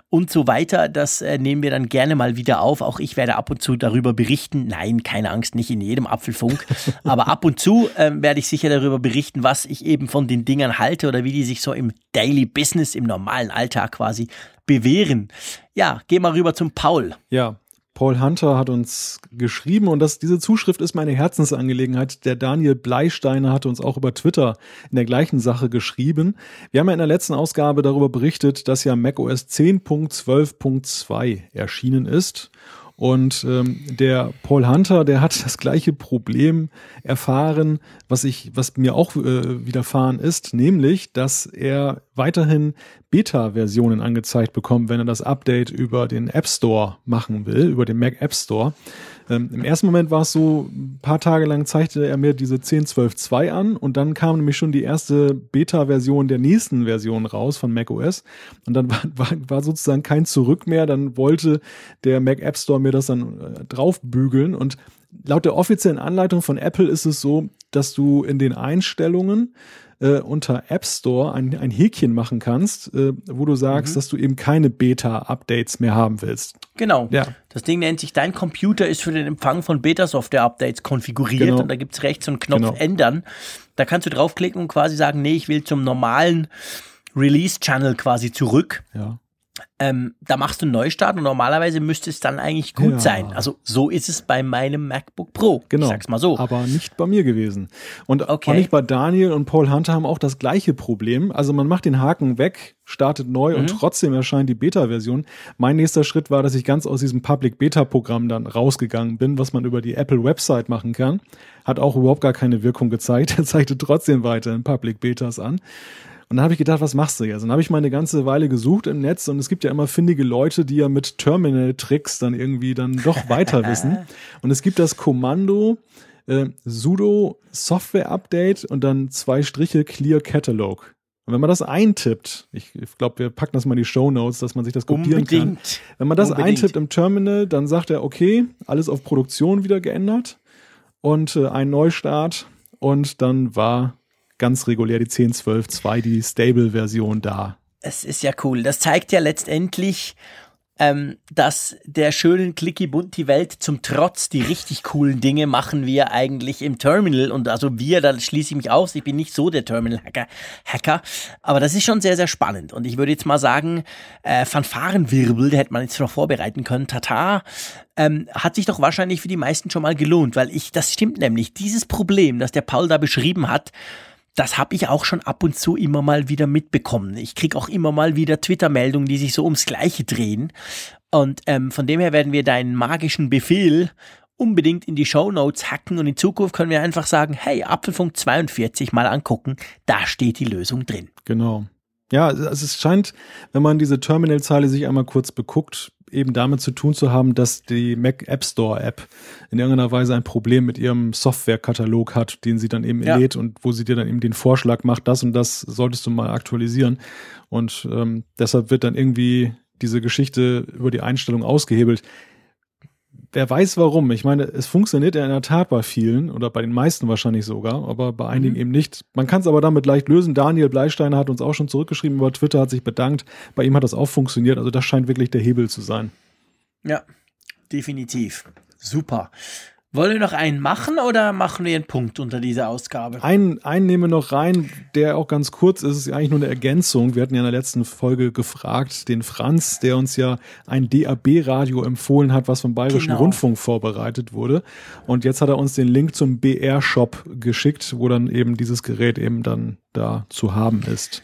und so weiter. Das äh, nehmen wir dann gerne mal wieder auf. Auch ich werde ab und zu darüber berichten. Nein, keine Angst, nicht in jedem Apfelfunk. [LAUGHS] Aber ab und zu äh, werde ich sicher darüber berichten, was ich eben von den Dingern halte oder wie die sich so im Daily Business, im normalen Alltag quasi bewähren. Ja, geh mal rüber zum Paul. Ja, Paul Hunter hat uns geschrieben und das, diese Zuschrift ist meine Herzensangelegenheit. Der Daniel Bleisteiner hat uns auch über Twitter in der gleichen Sache geschrieben. Wir haben ja in der letzten Ausgabe darüber berichtet, dass ja macOS 10.12.2 erschienen ist. Und ähm, der Paul Hunter, der hat das gleiche Problem erfahren, was ich, was mir auch äh, widerfahren ist, nämlich, dass er weiterhin Beta-Versionen angezeigt bekommt, wenn er das Update über den App Store machen will, über den Mac App Store. Ähm, Im ersten Moment war es so, ein paar Tage lang zeigte er mir diese 10.12.2 an und dann kam nämlich schon die erste Beta-Version der nächsten Version raus von macOS und dann war, war, war sozusagen kein Zurück mehr. Dann wollte der Mac App Store mir das dann äh, draufbügeln und laut der offiziellen Anleitung von Apple ist es so, dass du in den Einstellungen äh, unter App Store ein, ein Häkchen machen kannst, äh, wo du sagst, mhm. dass du eben keine Beta-Updates mehr haben willst. Genau. Ja. Das Ding nennt sich, dein Computer ist für den Empfang von Beta-Software-Updates konfiguriert genau. und da gibt es rechts so einen Knopf genau. ändern. Da kannst du draufklicken und quasi sagen, nee, ich will zum normalen Release-Channel quasi zurück. Ja ähm, da machst du einen Neustart und normalerweise müsste es dann eigentlich gut ja. sein. Also so ist es bei meinem MacBook Pro. Genau. Ich sag's mal so. Aber nicht bei mir gewesen. Und okay. auch nicht bei Daniel und Paul Hunter haben auch das gleiche Problem. Also man macht den Haken weg, startet neu mhm. und trotzdem erscheint die Beta-Version. Mein nächster Schritt war, dass ich ganz aus diesem Public Beta-Programm dann rausgegangen bin, was man über die Apple-Website machen kann. Hat auch überhaupt gar keine Wirkung gezeigt. [LAUGHS] Er zeigte trotzdem weiter in Public Betas an. Und dann habe ich gedacht, was machst du jetzt? Und dann habe ich mal eine ganze Weile gesucht im Netz und es gibt ja immer findige Leute, die ja mit Terminal-Tricks dann irgendwie dann doch [LAUGHS] weiter wissen. Und es gibt das Kommando äh, sudo Software Update und dann zwei Striche Clear Catalog. Und wenn man das eintippt, ich, glaube, wir packen das mal in die Show Notes, dass man sich das kopieren Unbedingt. kann. Wenn man das Unbedingt. eintippt im Terminal, dann sagt er, okay, alles auf Produktion wieder geändert und äh, ein Neustart und dann war ganz regulär die 10.12.2, die Stable-Version da. Es ist ja cool. Das zeigt ja letztendlich, ähm, dass der schönen clicky bunti Welt zum Trotz die richtig coolen Dinge machen wir eigentlich im Terminal. Und also wir, da schließe ich mich aus, ich bin nicht so der Terminal-Hacker, Hacker, aber das ist schon sehr, sehr spannend. Und ich würde jetzt mal sagen, äh, Fanfarenwirbel, der hätte man jetzt noch vorbereiten können, Tata, ähm, hat sich doch wahrscheinlich für die meisten schon mal gelohnt, weil ich, das stimmt nämlich, dieses Problem, das der Paul da beschrieben hat, das habe ich auch schon ab und zu immer mal wieder mitbekommen. Ich krieg auch immer mal wieder Twitter-Meldungen, die sich so ums Gleiche drehen. Und ähm, von dem her werden wir deinen magischen Befehl unbedingt in die Show Notes hacken und in Zukunft können wir einfach sagen, hey, Apfelfunk 42 mal angucken, da steht die Lösung drin. Genau. Ja, es scheint, wenn man diese Terminal-Zeile sich einmal kurz beguckt, eben damit zu tun zu haben, dass die Mac App Store App in irgendeiner Weise ein Problem mit ihrem Softwarekatalog hat, den sie dann eben ja. lädt und wo sie dir dann eben den Vorschlag macht, das und das solltest du mal aktualisieren. Und ähm, deshalb wird dann irgendwie diese Geschichte über die Einstellung ausgehebelt. Wer weiß warum. Ich meine, es funktioniert ja in der Tat bei vielen oder bei den meisten wahrscheinlich sogar, aber bei einigen mhm. eben nicht. Man kann es aber damit leicht lösen. Daniel Bleisteiner hat uns auch schon zurückgeschrieben über Twitter, hat sich bedankt. Bei ihm hat das auch funktioniert. Also das scheint wirklich der Hebel zu sein. Ja, definitiv. Super. Wollen wir noch einen machen oder machen wir einen Punkt unter dieser Ausgabe? Einen, einen nehmen wir noch rein, der auch ganz kurz ist. Ist eigentlich nur eine Ergänzung. Wir hatten ja in der letzten Folge gefragt, den Franz, der uns ja ein DAB-Radio empfohlen hat, was vom Bayerischen genau. Rundfunk vorbereitet wurde. Und jetzt hat er uns den Link zum BR-Shop geschickt, wo dann eben dieses Gerät eben dann da zu haben ist.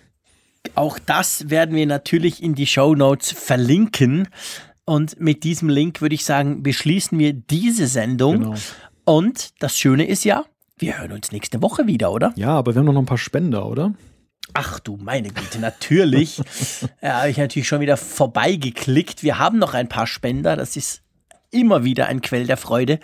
Auch das werden wir natürlich in die Show Notes verlinken. Und mit diesem Link würde ich sagen, beschließen wir diese Sendung. Genau. Und das Schöne ist ja, wir hören uns nächste Woche wieder, oder? Ja, aber wir haben noch ein paar Spender, oder? Ach du meine Güte, natürlich. [LAUGHS] ja, habe ich natürlich schon wieder vorbeigeklickt. Wir haben noch ein paar Spender. Das ist immer wieder ein Quell der Freude.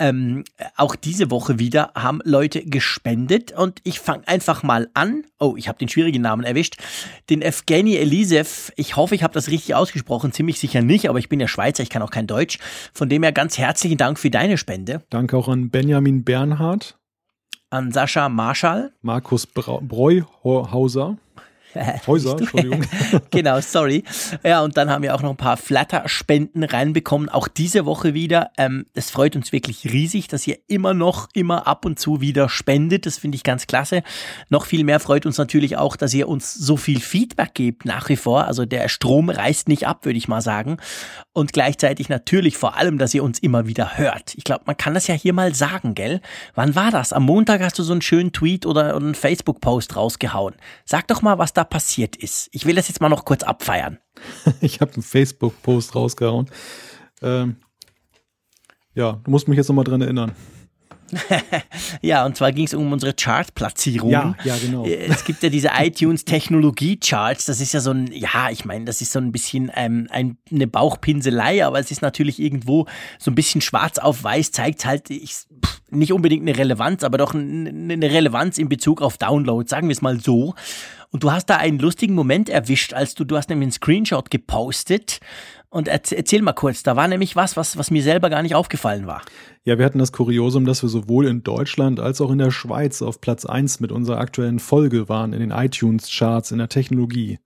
Ähm, auch diese Woche wieder haben Leute gespendet und ich fange einfach mal an. Oh, ich habe den schwierigen Namen erwischt. Den Evgeny Elisev. Ich hoffe, ich habe das richtig ausgesprochen. Ziemlich sicher nicht, aber ich bin ja Schweizer, ich kann auch kein Deutsch. Von dem her ganz herzlichen Dank für deine Spende. Danke auch an Benjamin Bernhard. An Sascha Marschall. Markus Breuhauser. [LAUGHS] Häuser, Entschuldigung. [LAUGHS] genau, sorry. Ja, und dann haben wir auch noch ein paar Flatter-Spenden reinbekommen, auch diese Woche wieder. Ähm, es freut uns wirklich riesig, dass ihr immer noch, immer ab und zu wieder spendet. Das finde ich ganz klasse. Noch viel mehr freut uns natürlich auch, dass ihr uns so viel Feedback gebt nach wie vor. Also der Strom reißt nicht ab, würde ich mal sagen. Und gleichzeitig natürlich vor allem, dass ihr uns immer wieder hört. Ich glaube, man kann das ja hier mal sagen, gell? Wann war das? Am Montag hast du so einen schönen Tweet oder einen Facebook-Post rausgehauen. Sag doch mal, was da passiert ist. Ich will das jetzt mal noch kurz abfeiern. [LAUGHS] ich habe einen Facebook-Post rausgehauen. Ähm, ja, du musst mich jetzt nochmal dran erinnern. [LAUGHS] ja, und zwar ging es um unsere Chartplatzierung. Ja, ja, genau. Äh, es gibt ja diese [LAUGHS] iTunes Technologie-Charts. Das ist ja so ein, ja, ich meine, das ist so ein bisschen ähm, ein, eine Bauchpinselei, aber es ist natürlich irgendwo so ein bisschen schwarz auf weiß, zeigt halt ich, pff, nicht unbedingt eine Relevanz, aber doch eine Relevanz in Bezug auf Download, sagen wir es mal so. Und du hast da einen lustigen Moment erwischt, als du, du hast nämlich einen Screenshot gepostet und erzähl mal kurz, da war nämlich was, was, was mir selber gar nicht aufgefallen war. Ja, wir hatten das Kuriosum, dass wir sowohl in Deutschland als auch in der Schweiz auf Platz 1 mit unserer aktuellen Folge waren in den iTunes-Charts in der Technologie.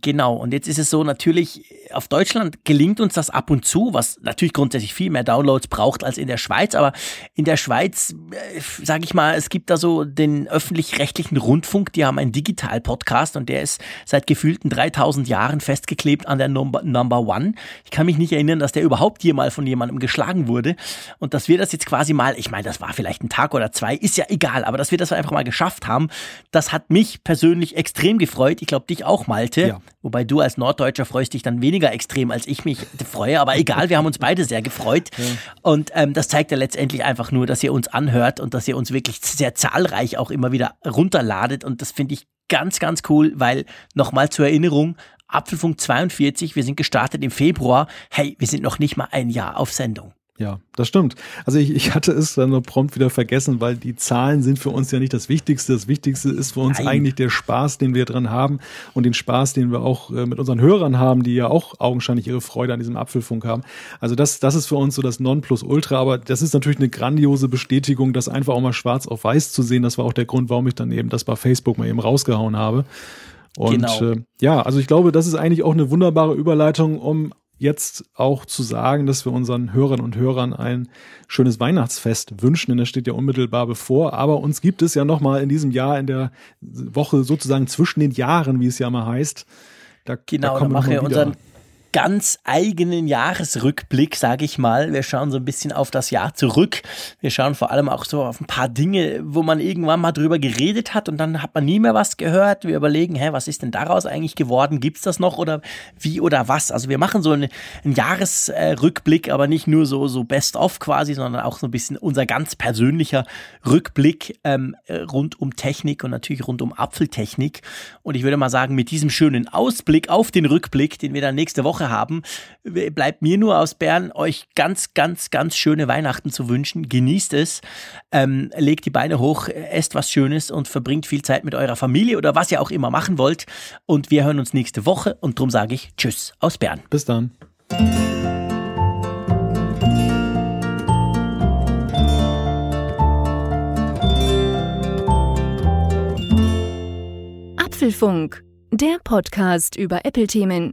Genau, und jetzt ist es so, natürlich, auf Deutschland gelingt uns das ab und zu, was natürlich grundsätzlich viel mehr Downloads braucht als in der Schweiz, aber in der Schweiz, äh, sage ich mal, es gibt da so den öffentlich-rechtlichen Rundfunk, die haben einen Digital-Podcast und der ist seit gefühlten 3000 Jahren festgeklebt an der Number, Number One. Ich kann mich nicht erinnern, dass der überhaupt hier mal von jemandem geschlagen wurde und dass wir das jetzt quasi mal, ich meine, das war vielleicht ein Tag oder zwei, ist ja egal, aber dass wir das einfach mal geschafft haben, das hat mich persönlich extrem gefreut, ich glaube dich auch, Malte. Ja. Wobei du als Norddeutscher freust dich dann weniger extrem, als ich mich freue. Aber egal, wir haben uns beide sehr gefreut. Ja. Und ähm, das zeigt ja letztendlich einfach nur, dass ihr uns anhört und dass ihr uns wirklich sehr zahlreich auch immer wieder runterladet. Und das finde ich ganz, ganz cool, weil nochmal zur Erinnerung, Apfelfunk 42, wir sind gestartet im Februar. Hey, wir sind noch nicht mal ein Jahr auf Sendung. Ja, das stimmt. Also ich, ich hatte es dann nur prompt wieder vergessen, weil die Zahlen sind für uns ja nicht das Wichtigste. Das Wichtigste ist für uns Nein. eigentlich der Spaß, den wir dran haben und den Spaß, den wir auch äh, mit unseren Hörern haben, die ja auch augenscheinlich ihre Freude an diesem Apfelfunk haben. Also das, das ist für uns so das Nonplusultra, aber das ist natürlich eine grandiose Bestätigung, das einfach auch mal schwarz auf weiß zu sehen. Das war auch der Grund, warum ich dann eben das bei Facebook mal eben rausgehauen habe. Und genau. äh, ja, also ich glaube, das ist eigentlich auch eine wunderbare Überleitung, um jetzt auch zu sagen, dass wir unseren Hörern und Hörern ein schönes Weihnachtsfest wünschen, denn das steht ja unmittelbar bevor. Aber uns gibt es ja nochmal in diesem Jahr, in der Woche sozusagen zwischen den Jahren, wie es ja mal heißt. Da, genau, da dann machen wir unseren ganz eigenen Jahresrückblick, sage ich mal. Wir schauen so ein bisschen auf das Jahr zurück. Wir schauen vor allem auch so auf ein paar Dinge, wo man irgendwann mal drüber geredet hat und dann hat man nie mehr was gehört. Wir überlegen, hä, was ist denn daraus eigentlich geworden? Gibt's das noch oder wie oder was? Also wir machen so einen, einen Jahresrückblick, aber nicht nur so, so best of quasi, sondern auch so ein bisschen unser ganz persönlicher Rückblick ähm, rund um Technik und natürlich rund um Apfeltechnik. Und ich würde mal sagen, mit diesem schönen Ausblick auf den Rückblick, den wir dann nächste Woche Woche haben. Bleibt mir nur aus Bern, euch ganz, ganz, ganz schöne Weihnachten zu wünschen. Genießt es, ähm, legt die Beine hoch, esst was Schönes und verbringt viel Zeit mit eurer Familie oder was ihr auch immer machen wollt. Und wir hören uns nächste Woche und darum sage ich Tschüss aus Bern. Bis dann. Apfelfunk, der Podcast über Apple-Themen.